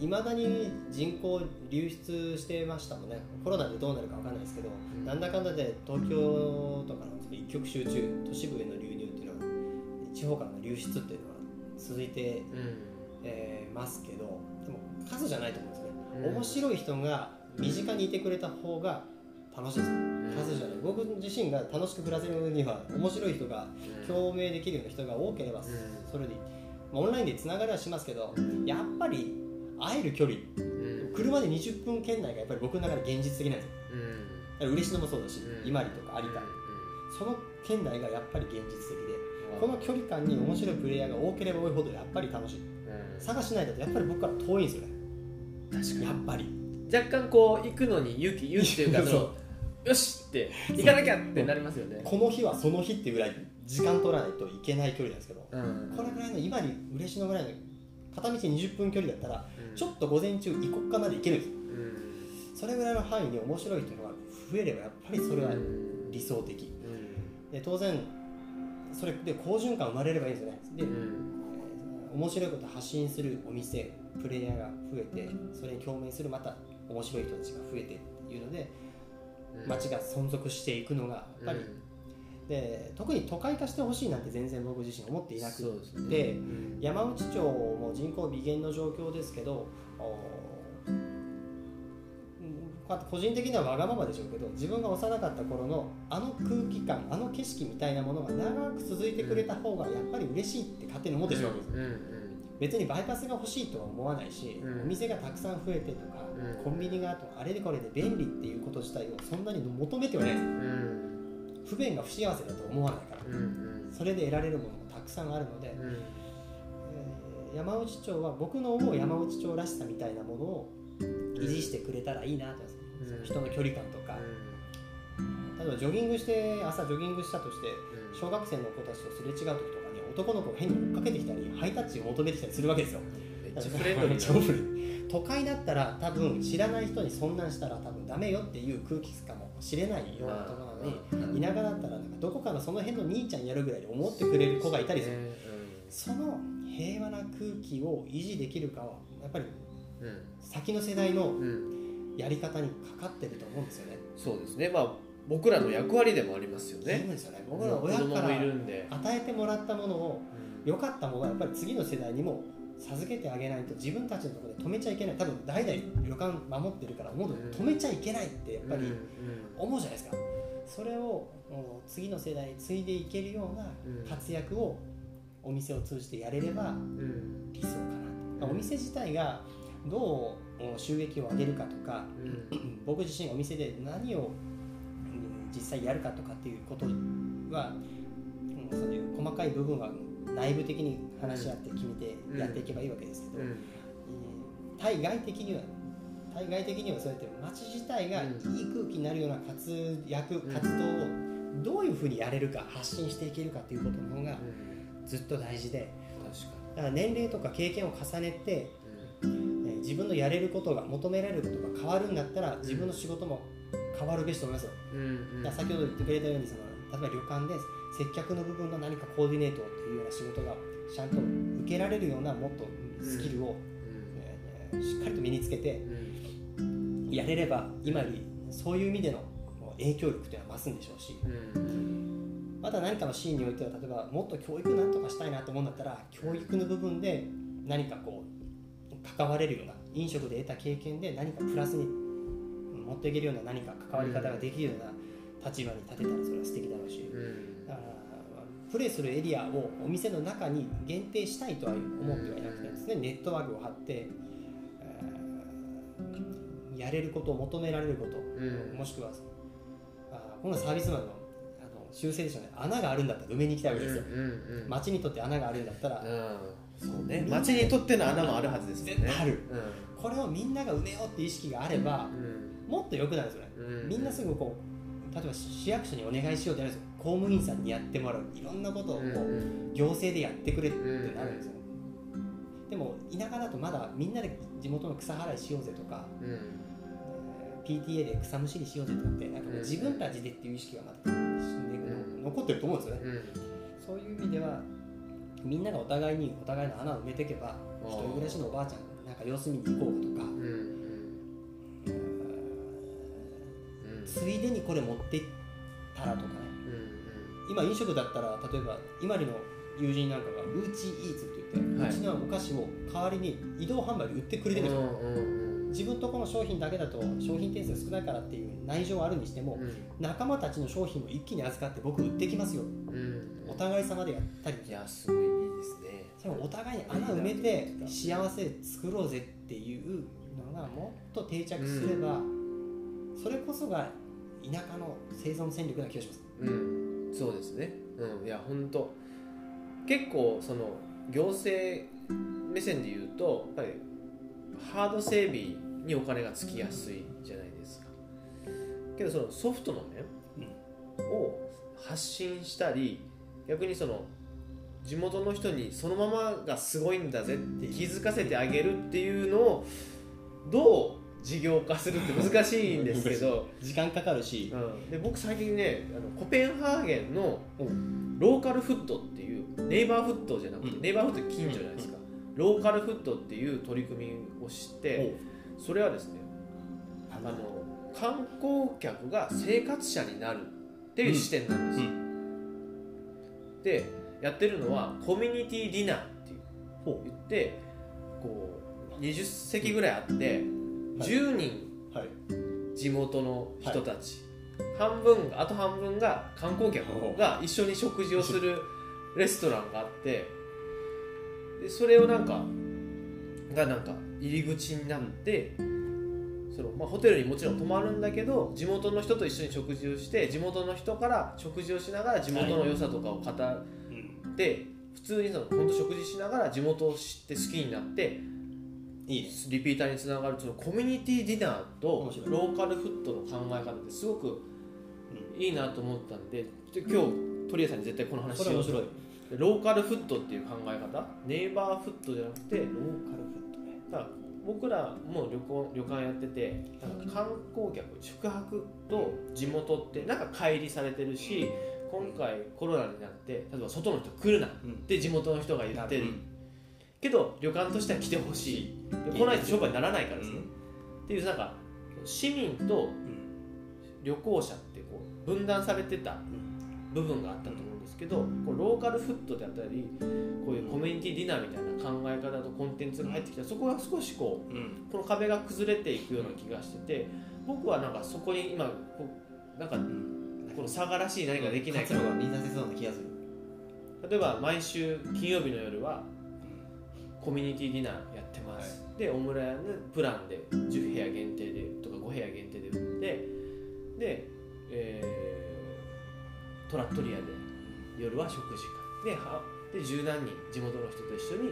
いまだに人口流出してましたもんね。コロナでどうなるかわかんないですけど、ん。なんだかんだで東京とかの一極集中都市部への流入っていうのは地方からの流出っていうのは続いて、えーますけどでも数じゃないと思うんですね、うん。面白い人が身近にいてくれた方が楽しいですよ。数じゃない。僕自身が楽しく暮らせるには面白い人が共鳴できるような人が多ければそれでいい、まあオンラインでつながりはしますけどやっぱり会える距離うん。車で20分圏内がやっぱり僕の中で現実的なんですよ。うん。嬉野もそうだしうん。伊万里とか有田うその圏内がやっぱり現実的でん。この距離感に面白いプレイヤーが多ければ多いほどやっぱり楽しい。うん。探しないだとやっぱり僕から遠いんですよね。確やっぱり若干こう行くのに。勇気勇気というかよしって行かなきゃってなり。ますよねこの日はその日ってぐらい時間取らないといけない距離なんですけどうん。これぐらいの今に嬉野ぐらいの片道20分距離だったらうん。ちょっと午前中行こっかまで行けるんですよ。うん。それぐらいの範囲に面白い人が増えればやっぱりそれは理想的。うん。で当然それで好循環生まれればいいんですよね。で、面白いことを発信するお店プレイヤーが増えてそれに共鳴するまた面白い人たちが増えてっていうのでうん。街が存続していくのがやっぱり、で特に都会化してほしいなんて全然僕自身思っていなくそうですね。て、うん山内町も人口微減の状況ですけど個人的にはわがままでしょうけど自分が幼かった頃のあの空気感あの景色みたいなものが長く続いてくれた方がやっぱり嬉しいって勝手に思ってしまうんですうんうん別にバイパスが欲しいとは思わないし、うん。お店がたくさん増えてとか、うん。コンビニがとかあれでこれで便利っていうこと自体をそんなに求めてはない。ですうん不便が不幸せだと思わないから。うんうん。それで得られるものもたくさんあるので、うん。えー山内町は僕の思う山内町らしさみたいなものを維持してくれたらいいなとうん。人の距離感とか、例えばジョギングして朝ジョギングしたとしてうん。小学生の子たちとすれ違う時とかに男の子が変に追っかけてきたりハイタッチを求めてきたりするわけですよ。都会だったら多分知らない人にそんなんしたら多分ダメよっていう空気かもしれないようなろなのに田舎だったらなんかどこかのその辺の兄ちゃんやるぐらいで思ってくれる子がいたりする、その平和な空気を維持できるかはやっぱり先の世代のうん。やり方にかかってると思うんですよね。そうですね。まあ僕らの役割でもありますよそうねですよね。僕ら親からいるんで。与えてもらったものを良かったものはやっぱり次の世代にも授けてあげないと自分たちのところで止めちゃいけない。多分代々旅館守ってるから思うと止めちゃいけないってやっぱり思うじゃないですかそれを次の世代に継いでいけるような活躍をお店を通じてやれればうん。理想かな、まあお店自体がどう収益を上げるかとかうん。僕自身お店で何をうん実際やるかとかっていうことは、うんそういう細かい部分は内部的に話し合って決めてやっていけばいいわけですけど、対外的には対外的にはそうやって街自体がいい空気になるような活躍、ん活動をどういうふうにやれるか発信していけるかっていうことの方がずっと大事で。確かだから年齢とか経験を重ねてにえー自分のやれることが求められることが変わるんだったら自分の仕事も変わるべしと思いますよ、うんだから先ほど言ってくれたようにその例えば旅館で接客の部分の何かコーディネートっていうような仕事がちゃんと受けられるようなもっとスキルを、えーしっかりと身につけてうんやれれば今よりそういう意味での影響力というのは増すんでしょうしうんまた何かのシーンにおいては例えばもっと教育なんとかしたいなと思うんだったら教育の部分で何かこう関われるような飲食で得た経験で何かプラスに持っていけるような何か関わり方ができるような立場に立てたらそれは素敵だろうしうんだからプレイするエリアをお店の中に限定したいとは思ってはいなくてですねネットワークを張って、やれることを求められること、うん。もしくはあこのサービスマンのあの修正でしょうね穴があるんだったら埋めに行きたいわけですよ、うんうん街にとって穴があるんだったら、うん。そうね。町にとっての穴もあるはずですよね。ある。うこれをみんなが埋めようっていう意識があれば、ん。もっと良くなるんですよね、うん。みんなすぐこう例えば市役所にお願いしようってなるんですよ。公務員さんにやってもらう。いろんなことをこう、うん行政でやってくれってなるんですよ、でも田舎だとまだみんなで地元の草払いしようぜとか、PTA で草むしりしようぜとかってなんかもう自分たちでっていう意識がまだ死んでいくのうん。残ってると思うんですよね、うん。そういう意味ではみんながお互いにお互いの穴を埋めていけば一人暮らしのおばあちゃんなんか様子見に行こうか。とかついでにこれ持っていったらとかね。うん。今飲食だったら例えば今里の友人なんかがウーチーイーツって言って、はい。うちのお菓子を代わりに移動販売で売ってくれてるんですよ、うん自分とこの商品だけだと商品点数が少ないからっていう内情はあるにしても、うん。仲間たちの商品を一気に預かって僕売ってきますよ。うん。お互い様でやったり。いやすごいいいですね。それをお互いに穴埋めて幸せ作ろうぜっていうのがもっと定着すれば、それこそが田舎の生存戦力な気がします。うん。そうですね。うん。いや本当結構その行政目線で言うとやっぱりハード整備にお金がつきやすいじゃないですか。けどそのソフトの面を発信したり逆にその地元の人にそのままがすごいんだぜって気づかせてあげるっていうのをどう事業化するって難しいんですけど、時間かかるし、うん、で僕最近ねあのコペンハーゲンのローカルフットっていうネイバーフットじゃなくて、うん。ネイバーフット近所じゃないですか、ローカルフットっていう取り組みを知ってそれはですねあの観光客が生活者になるっていう視点なんです。よ、でやってるのはコミュニティディナーっていうほ言ってこう20席ぐらいあって10人。地元の人たち、半分あと半分が観光客が一緒に食事をするレストランがあってでそれをなんかがなんか入り口になってその、まあ、ホテルにもちろん泊まるんだけど地元の人と一緒に食事をして地元の人から食事をしながら地元の良さとかを語って、普通にその本当食事しながら地元を知って好きになっていいね。リピーターにつながるそのコミュニティディナーとローカルフットの考え方ってすごくいいなと思ったんでで今日鳥屋さんに絶対この話しようローカルフットっていう考え方？ネイバーフットじゃなくてローカルフット。ねだ僕らも旅行旅館やっててなんか観光客宿泊と地元ってなんか乖離されてるし今回コロナになって例えば外の人来るなって地元の人が言ってる。けど旅館としては来てほしい。で来ないと商売にならないからですね、っていうなんか市民と旅行者ってこう分断されてた部分があったとですけどこうローカルフットであったりこういうコミュニティディナーみたいな考え方とコンテンツが入ってきたらそこが少しこううん。この壁が崩れていくような気がしてて僕はなんかそこに今なんかこの佐賀らしい何かできないかな気がする。例えば毎週金曜日の夜はコミュニティディナーやってます、でオムライのプランで10部屋限定でとか5部屋限定で売ってで、えートラットリアで夜は食事会ではで十何人地元の人と一緒に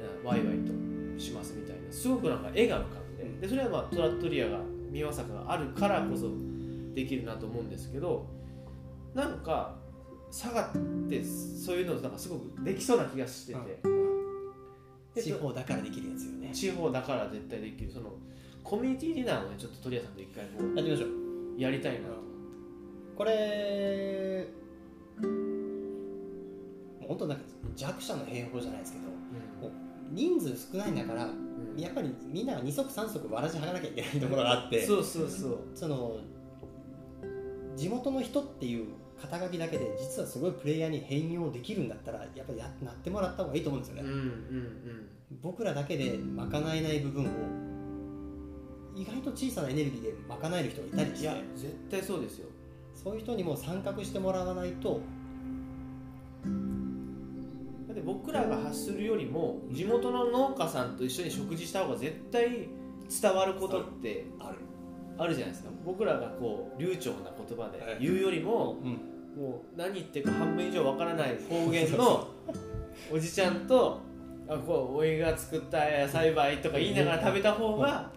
あワイワイとしますみたいな。すごくなんか絵が浮かんで。でそれはまあトラットリアが三輪坂があるからこそできるなと思うんですけどなんか佐賀ってそういうのなんかすごくできそうな気がしてて、で地方だからできるやつよね。地方だから絶対できる。そのコミュニティディナーをねちょっと鳥谷さんと一回こやってみましょう。うやりたいなと、これもう本当なんか弱者の兵法じゃないですけど人数少ないんだからうん。やっぱりみんなが二足三足わらじ履かなきゃいけないところがあってそうそうそう。その地元の人っていう肩書きだけで実はすごいプレイヤーに変容できるんだったらやっぱりやなってもらった方がいいと思うんですよね、うんうんうん。僕らだけで賄えない部分を意外と小さなエネルギーで賄える人がいたりしていや絶対そうですよ。そういう人にも参画してもらわないとだって僕らが発するよりも地元の農家さんと一緒に食事した方が絶対伝わることってある、あるじゃないですか。僕らがこう流暢な言葉ではい。言うよりもうん、もう何言ってるか半分以上わからない方言のおじちゃんとあこうおいが作った野菜培とか言いながら食べた方が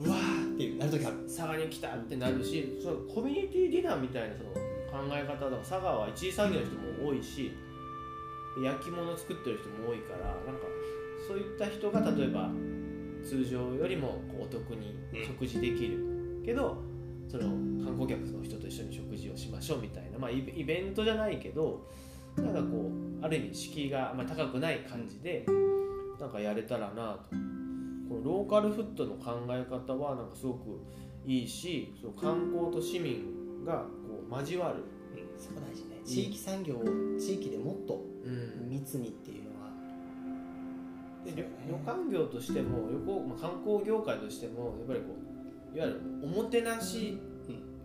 うわーってなる時ある。佐賀に来たってなるしそのコミュニティディナーみたいなその考え方だから佐賀は一次産業の人も多いし焼き物作ってる人も多いからなんかそういった人が例えば通常よりもこうお得に食事できる。けどその観光客の人と一緒に食事をしましょうみたいな、まあ、イベイベントじゃないけどなんかこうある意味敷居があんまり高くない感じでなんかやれたらなと。このローカルフットの考え方はなんかすごくいいしその観光と市民がこう交わる、そこ大事ね。地域産業を地域でもっとうん密にっていうのは。でね。旅館業としても旅行、まあ、観光業界としてもやっぱりこういわゆるおもてなし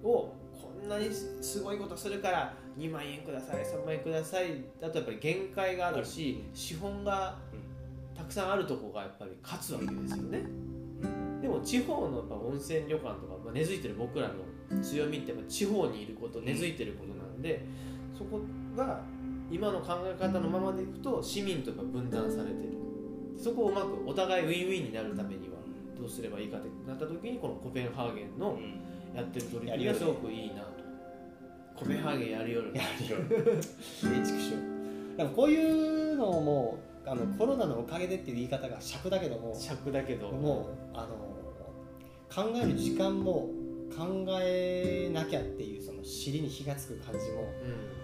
をこんなにすごいことするから2万円ください3万円くださいだとやっぱり限界があるし資本がたくさんあるとこがやっぱり勝つわけですよね。でも地方のやっぱ温泉旅館とか、まあ、根付いてる僕らの強みってやっぱ地方にいること根付いてることなんでそこが今の考え方のままでいくと市民とか分断されてる。そこをうまくお互いウィンウィンになるためにはどうすればいいかってなった時にこのコペンハーゲンのやってる取り組みがすごくいいなと。コペンハーゲンやるよる。やるよ建築士でもこういうのもあのコロナのおかげでっていう言い方が尺だけども尺だけど。もうあの考える時間も考えなきゃっていうその尻に火がつく感じもうん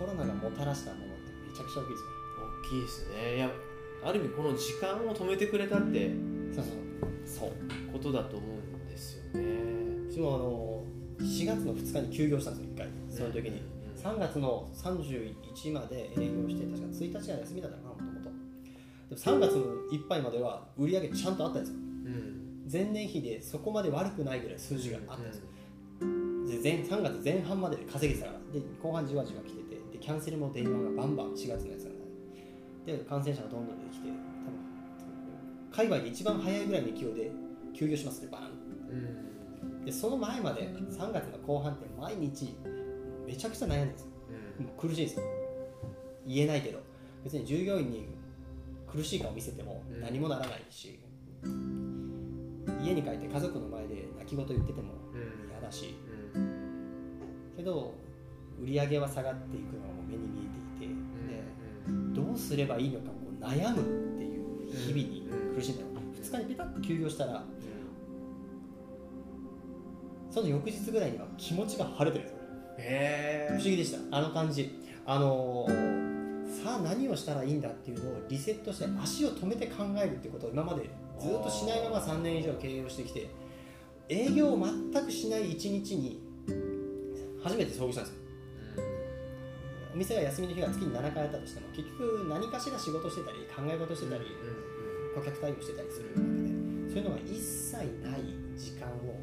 コロナがもたらしたものってめちゃくちゃ大きいですよ大きいですね。いやある意味この時間を止めてくれたってそうそう。そうことだと思うんですよね。私もあの4月の2日に休業したんですよ1回。その時に、うん3月の31まで営業して確か1日が休みだったかなもともと。でも3月のいっぱいまでは売り上げちゃんとあったんですよ。うん。前年比でそこまで悪くないぐらい数字があったんですよ、で前3月前半までで稼げてたから。で後半じわじわ来てキャンセルも電話がバンバン4月のやつがね。で感染者がどんどん出てきて多分海外で一番早いぐらいの勢いで休業しますってバーン。うん。でその前まで3月の後半って毎日めちゃくちゃ悩んでるんですよ。うん。苦しいですよ。言えないけど。別に従業員に苦しい顔見せてもうん。何もならないし、家に帰って家族の前で泣き言言っててもうん。嫌だし。うん。けど売り上げは下がっていくのがもう目に見えていて、うんでどうすればいいのかこう悩むっていう日々に苦しんだの、2日にピタッと休業したらその翌日ぐらいには気持ちが晴れてるんですよ。へえ不思議でした。あの感じ。あのーさあ何をしたらいいんだっていうのをリセットして足を止めて考えるってことを今までずっとしないまま3年以上経営をしてきて営業を全くしない一日に初めて遭遇したんですよお店が休みの日が月に7回あったとしても結局何かしら仕事してたり考え事してたり、顧客対応してたりするわけでそういうのが一切ない時間を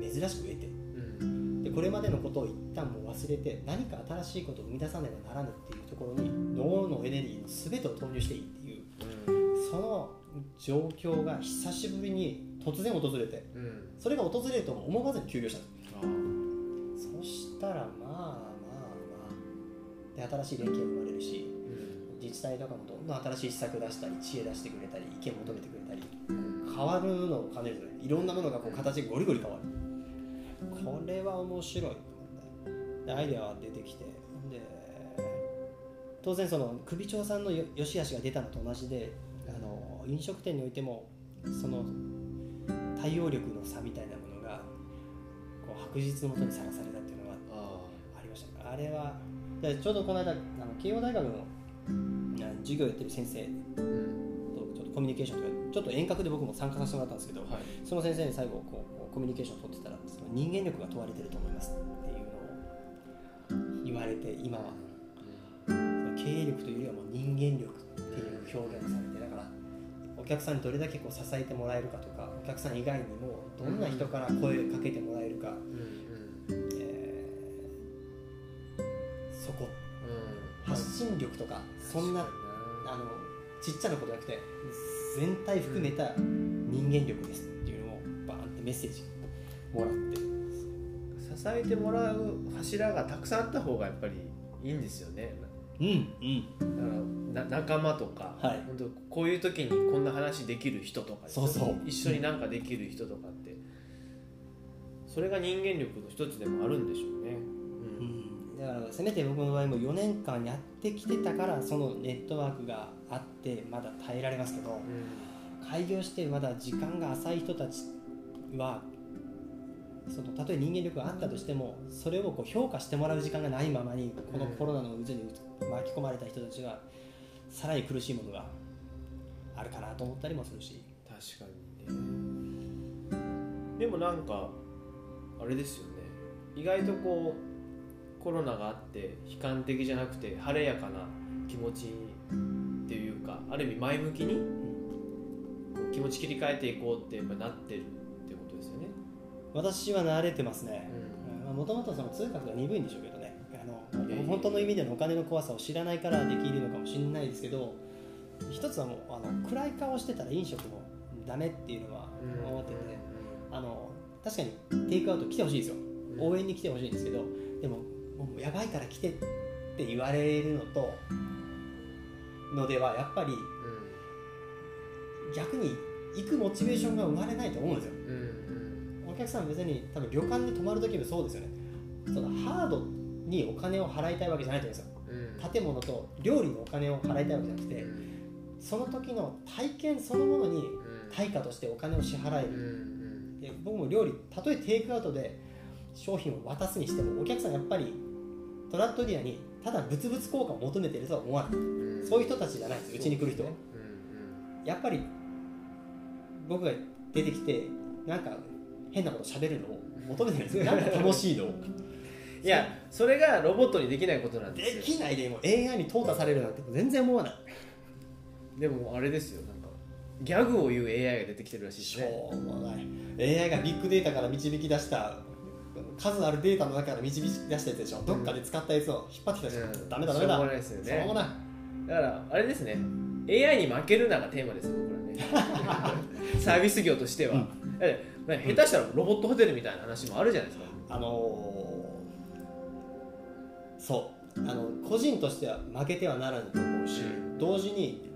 珍しく得てうん。でこれまでのことを一旦もう忘れて何か新しいことを生み出さねばならぬっていうところに脳のエネルギーの全てを投入していいっていうその状況が久しぶりに突然訪れてそれが訪れるとも思わずに休業したそしたらまで新しい連携が生まれるしうん。自治体とかもどんどん新しい施策出したり知恵出してくれたり意見求めてくれたりうん変わるのを兼ねるいろんなものがこう形がゴリゴリ変わる。これは面白い。アイデアが出てきてで当然その首長さんのよ良し悪しが出たのと同じであの飲食店においてもその対応力の差みたいなものがこう白日のもとにさらされたっていうのがあありました。あれはでちょうどこの間あの慶応大学のあ授業やってる先生とちょっとコミュニケーションとかちょっと遠隔で僕も参加させてもらったんですけど、はい。その先生に最後こうコミュニケーションを取ってたらその人間力が問われてると思いますっていうのを言われて今は経営力というよりはもう人間力っていう表現をされてだからお客さんにどれだけこう支えてもらえるかとかお客さん以外にもどんな人から声をかけてもらえるか、そこ。うん。発信力とかそんなあのちっちゃなことじゃなくて全体含めた人間力ですっていうのをバーンってメッセージもらって。支えてもらう柱がたくさんあった方がやっぱりいいんですよね。うん。うん。だからな仲間とか、はい。本当こういう時にこんな話できる人とかそうそう。一緒になんかできる人とかってそれが人間力の一つでもあるんでしょうね、うんだからせめて僕の場合も4年間やってきてたからそのネットワークがあってまだ耐えられますけど開業してまだ時間が浅い人たちはそのたとえ人間力があったとしてもそれをこう評価してもらう時間がないままにこのコロナの渦に巻き込まれた人たちはさらに苦しいものがあるかなと思ったりもするし。確かにね。でもなんかあれですよね。意外とこうコロナがあって悲観的じゃなくて晴れやかな気持ちっていうかある意味前向きに気持ち切り替えていこうってやっぱなってるってことですよね、私は慣れてますね。うもともとその通覚が鈍いんでしょうけどね。あの本当の意味でのお金の怖さを知らないからできるのかもしれないですけど一つはもうあの暗い顔してたら飲食もダメっていうのはん。思ってて、あの確かにテイクアウト来てほしいですよ。うん。応援に来てほしいんですけどでももうやばいから来てって言われるのとのではやっぱり逆に行くモチベーションが生まれないと思うんですよ。うん。うん。お客さん別に多分旅館に泊まる時もそうですよね。そのハードにお金を払いたいわけじゃないと思うんですよ。うん。建物と料理のお金を払いたいわけじゃなくてその時の体験そのものに対価としてお金を支払えうん。うるん。で僕も料理たとえテイクアウトで商品を渡すにしてもお客さんやっぱりトラットディアにただ物々効果を求めてるとは思わない。うん。そういう人たちじゃない。ですうちに来る人は。うんやっぱり僕が出てきてなんか変なこと喋るのを求めてるんですよ。なんか楽しいのを。いやそれがロボットにできないことなんですでよきないでも AI に淘汰されるなんて全然思わない。でもあれですよ。なんかギャグを言う AI が出てきてるらしいですしねょうもない。AI がビッグデータから導き出した数あるデータの中から導き出したやつでしょ、どっかで使ったやつを引っ張ってきたでしょ、うん。ダメだダメだ。しょうがないですよね。しょうもない。だからあれですね。AI に負けるながテーマです僕らね。サービス業としては、だってね下手したらロボットホテルみたいな話もあるじゃないですか。あのーそう。あの個人としては負けてはならぬと思うし、うん。同時に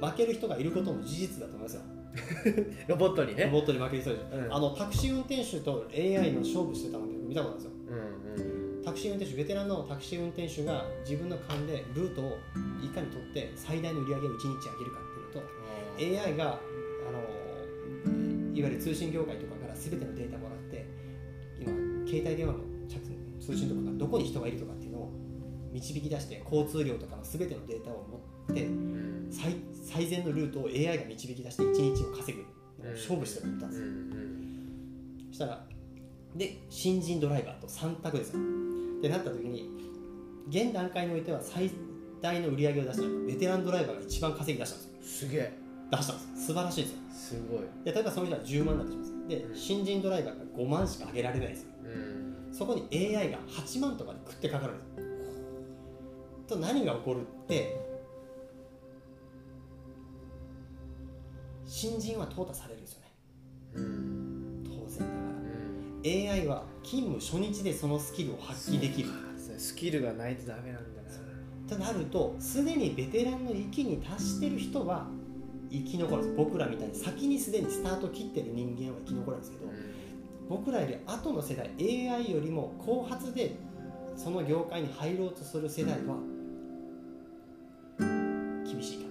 負ける人がいることも事実だと思いますよ ロボットにね。ロボットに負ける人で、うん。あのタクシー運転手と AI の勝負してたの見たことあるんですよ。うんうんタクシー運転手ベテランのタクシー運転手が自分の勘でルートをいかに取って最大の売り上げを1日上げるかっていうのと AI があのいわゆる通信業界とかから全てのデータもらって今携帯電話の着通信とかがどこに人がいるとかっていうのを導き出して交通量とかの全てのデータを持ってうん最最善のルートを AI が導き出して1日を稼ぐ。勝負してるったんですよ、そしたらで新人ドライバーと3択ですよ。ってなった時に現段階においては最大の売り上げを出したのがベテランドライバーが一番稼ぎ出したんですよ。すげえ。出したんです。素晴らしいですよ。すごい。で例えばその人は10万だとしますでうん。新人ドライバーが5万しか上げられないですよ。うん。そこに AI が8万とかで食ってかかるんですよ。と何が起こるって新人は淘汰されるんですよね。うん。当然だかうんら AI は勤務初日でそのスキルを発揮できる。スキルがないとダメなんだな。となるとすでにベテランの域に達してる人は生き残る僕らみたいに先にすでにスタート切ってる人間は生き残るんですけど僕らより後の世代 AI よりも後発でその業界に入ろうとする世代は厳しいか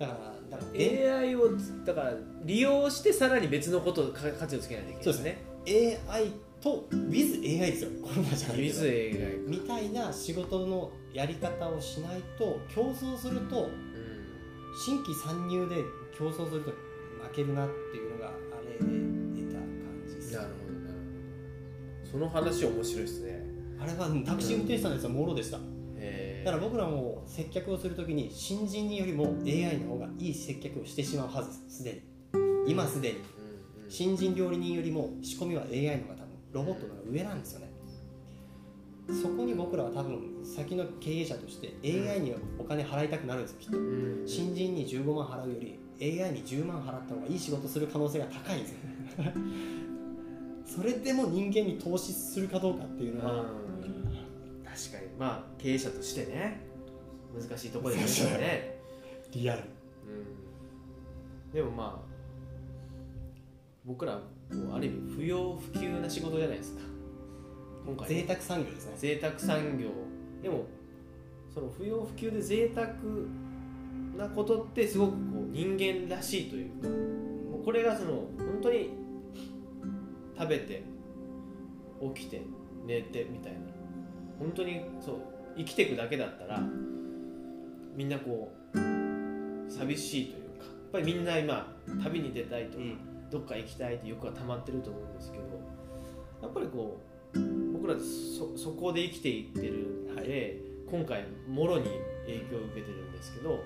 な。だからだからえ AI をだから利用してさらに別のことをか価値をつけないといけないそうですね。AI と WithAI ですよ。この場じゃないけど。With AI みたいな仕事のやり方をしないと競争すると新規参入で競争すると負けるなっていうのがあれで出た感じです。なるほどなるほど。その話面白いですね。あれはうんタクシー運転手さんのやつはもろでした。へだから僕らも接客をするときに新人によりも AI の方がいい接客をしてしまうはずですすでに。今すでに。新人料理人よりも仕込みは AI の方が多分ロボットの方が上なんですよね。そこに僕らは多分先の経営者として AI にお金払いたくなるんですよきっと。うん。新人に15万払うより AI に10万払った方がいい仕事する可能性が高いんですよ それでも人間に投資するかどうかっていうのは、うん確かに。まあ経営者としてね難しいところですよね、リアル。うん、でもまあ僕らこうある意味不要不急な仕事じゃないですか。今回。贅沢産業ですね。贅沢産業。でもその不要不急で贅沢なことってすごくこう人間らしいというかもうこれがその本当に食べて起きて寝てみたいな本当にそう生きていくだけだったらみんなこう寂しいというかやっぱりみんな今旅に出たいとか、どっか行きたいって欲が溜まってると思うんですけどやっぱりこう僕らそそこで生きていってるんで、今回もろに影響を受けてるんですけど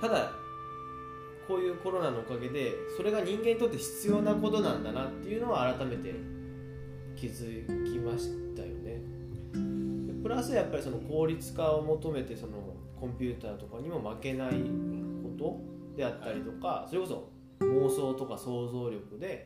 ただこういうコロナのおかげでそれが人間にとって必要なことなんだなっていうのは改めて気づきましたよね。でプラスやっぱりその効率化を求めてそのコンピューターとかにも負けないことであったりとかそれこそ妄想とか想像力で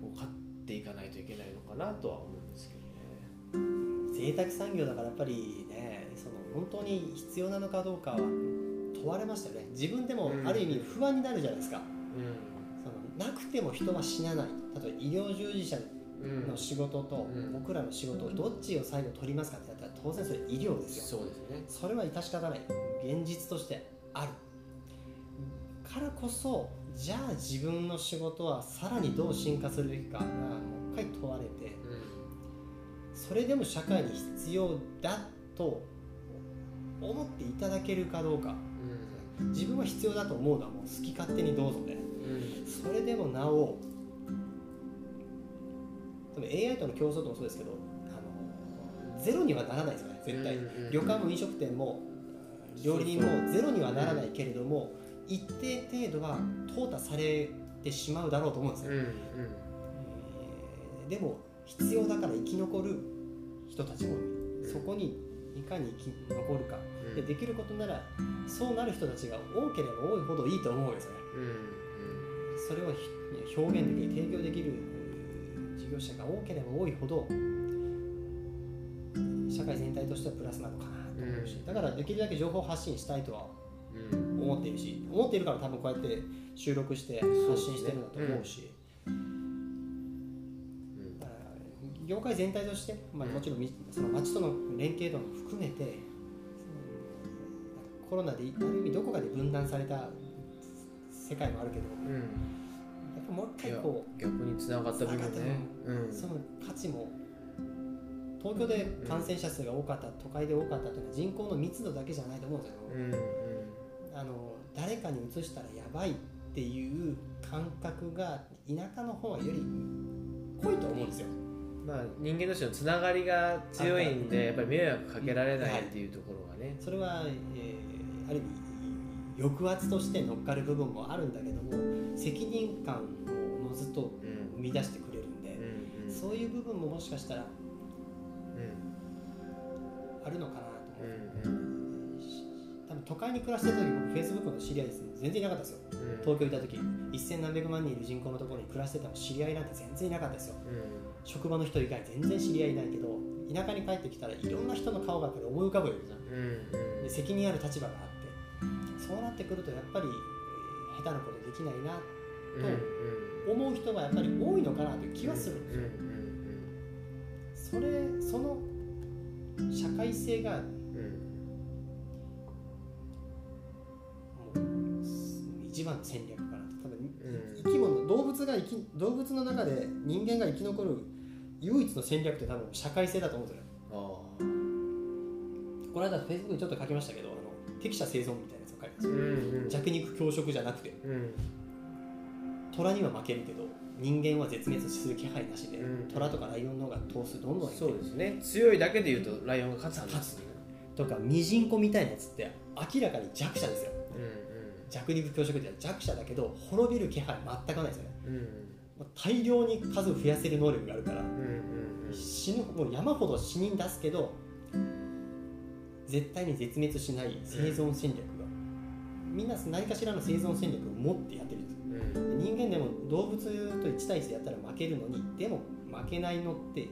こう勝っていかないといけないのかなとは思うんですけどね。贅沢産業だからやっぱりねその本当に必要なのかどうかは問われましたよね。自分でもうん。ある意味不安になるじゃないですか、うそのなくても人は死なない。例えば医療従事者の仕事とうん。僕らの仕事をどっちを最後取りますかってやったら当然それ医療ですよ。そうですね。それは致し方ない。現実としてある。からこそじゃあ自分の仕事はさらにどう進化するべきかがもう一回問われてそれでも社会に必要だと思っていただけるかどうか。自分は必要だと思うのはもう好き勝手にどうぞでそれでもなお多分 AI との競争ともそうですけどあのゼロにはならないですよね絶対、うんうんうん。旅館も飲食店も料理人もゼロにはならないけれども一定程度は淘汰されてしまうだろうと思うんですよ、うんうん。えーでも必要だから生き残る人たちもいる。そこにいかに生き残るか。うん。でできることならそうなる人たちが多ければ多いほどいいと思うんですよねうん。それをひ表現できる提供できる業者が多ければ多いほど社会全体としてはプラスなのかなと思うし、うん。だからできるだけ情報発信したいとはうん。思っているし思っているから多分こうやって収録して発信してるんだと思うし。うん。だから業界全体として、まあ、もちろんみその町との連携度も含めてコロナである意味どこかで分断された世界もあるけどうんやっぱもう一回こう逆につながった部分ね。うん。その価値も東京で感染者数が多かった、都会で多かったというのは人口の密度だけじゃないと思うんですよ、うんあの誰かに移したらやばいっていう感覚が田舎の方はより濃いと思うんですよ。まあ、人間同士のつながりが強いんでやっぱり迷惑かけられない。っていうところがね、それは、えーある意味抑圧として乗っかる部分もあるんだけども責任感をおのずとうん。生み出してくれるんで、うんうん。そういう部分ももしかしたらあるのかなと思う、うんうん。多分都会に暮らしてた時僕フェイスブックの知り合いです全然いなかったですよ。うん。東京いた時。一千何百万人いる人口のところに暮らしてても知り合いなんて全然いなかったですよ。う職場の人以外全然知り合いいないけど田舎に帰ってきたらいろんな人の顔がやっ思い浮かぶようじゃんんうん。で責任ある立場があってそうなってくるとやっぱり、えー下手なことできないなうんと思う人がやっぱり多いのかなという気はするんですうんよ、それその社会性がう一番の戦略かなと。多分、うん。生き物動物が生き動物の中で人間が生き残る唯一の戦略って多分社会性だと思うんですよこの間フェイスブックにちょっと書きましたけどあの適者生存みたいな弱肉強食じゃなくて。うん。虎には負けるけど人間は絶滅する気配なしで、うん。虎とかライオンの方が頭数どんどんそうですね。強いだけで言うとライオンが勝つんで勝すつ。とかミジンコみたいなやつって明らかに弱者ですよ。うん弱肉強食って弱者だけど滅びる気配全くないですよね。うん大量に数を増やせる能力があるからうんうん死ぬもう山ほど死人出すけど絶対に絶滅しない生存戦略。が、みんな何かしらの生存戦略を持ってやってるんです。ようん。人間でも動物と1対1でやったら負けるのにでも負けないのって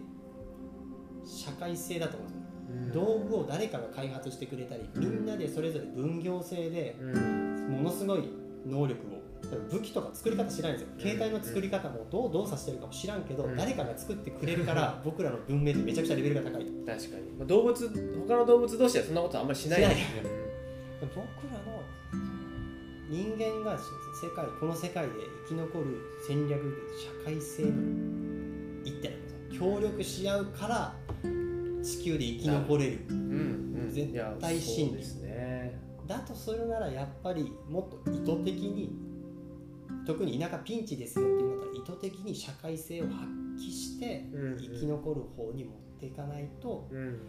社会性だと思うんですよ。うん。道具を誰かが開発してくれたりみんなでそれぞれ分業制でうん。ものすごい能力を武器とか作り方知らないんですよ。携帯の作り方もどう動作してるかも知らんけど、うん。誰かが作ってくれるから 僕らの文明ってめちゃくちゃレベルが高い。と確かに。まあ動物他の動物同士はそんなことあんまりしない。しない。うん。僕らの人間が世界この世界で生き残る戦略社会性の一手なんですよ。協力し合うから地球で生き残れる。うんうん絶対真理ですねだとするならやっぱりもっと意図的に特に田舎ピンチですよっていうんだったら意図的に社会性を発揮してうん生き残る方に持っていかないとうん。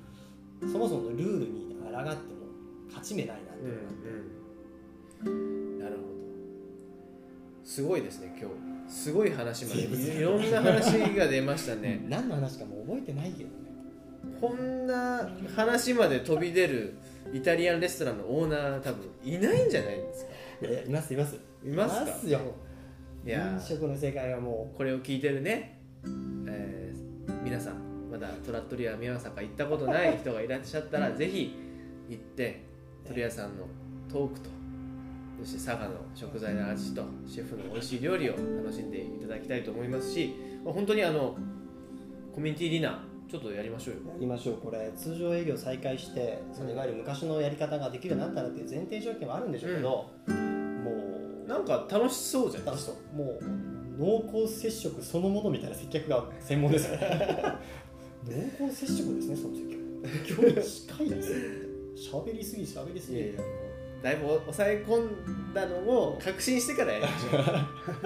そもそものルールに抗っても勝ち目ないなってうんいうのがあって。うんなるほど。すごいですね今日。すごい話まで。いろんな話が出ましたね。何の話かもう覚えてないけどね。こんな話まで飛び出るイタリアンレストランのオーナー多分いないんじゃないですか？いますいます。いますか？いますよ。いや。飲食の世界はもこれを聞いてるね、えー皆さんまだトラットリア宮坂行ったことない人がいらっしゃったらぜひ行って鳥屋さんのトークとそして佐賀の食材の味とシェフの美味しい料理を楽しんでいただきたいと思いますしまあ本当にあのコミュニティディナーちょっとやりましょうよ。うやりましょう。これ通常営業再開してそのいわゆる昔のやり方ができるようになったらっていう前提条件はあるんでしょうけど、もうなんか楽しそうじゃない楽しそう。もう濃厚接触そのものみたいな接客が専門ですよね。濃厚接触ですねその接客。今日近いですよ喋りすぎ喋りすぎ。いやいやだいぶ抑え込んだのを確信してからやりましょう。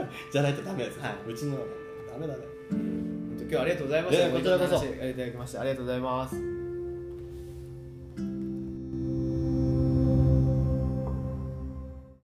じゃないとダメですよ、はい。うちのダメダメ本当今日はありがとうございました。こちらこそ。いただきましてありがとうございます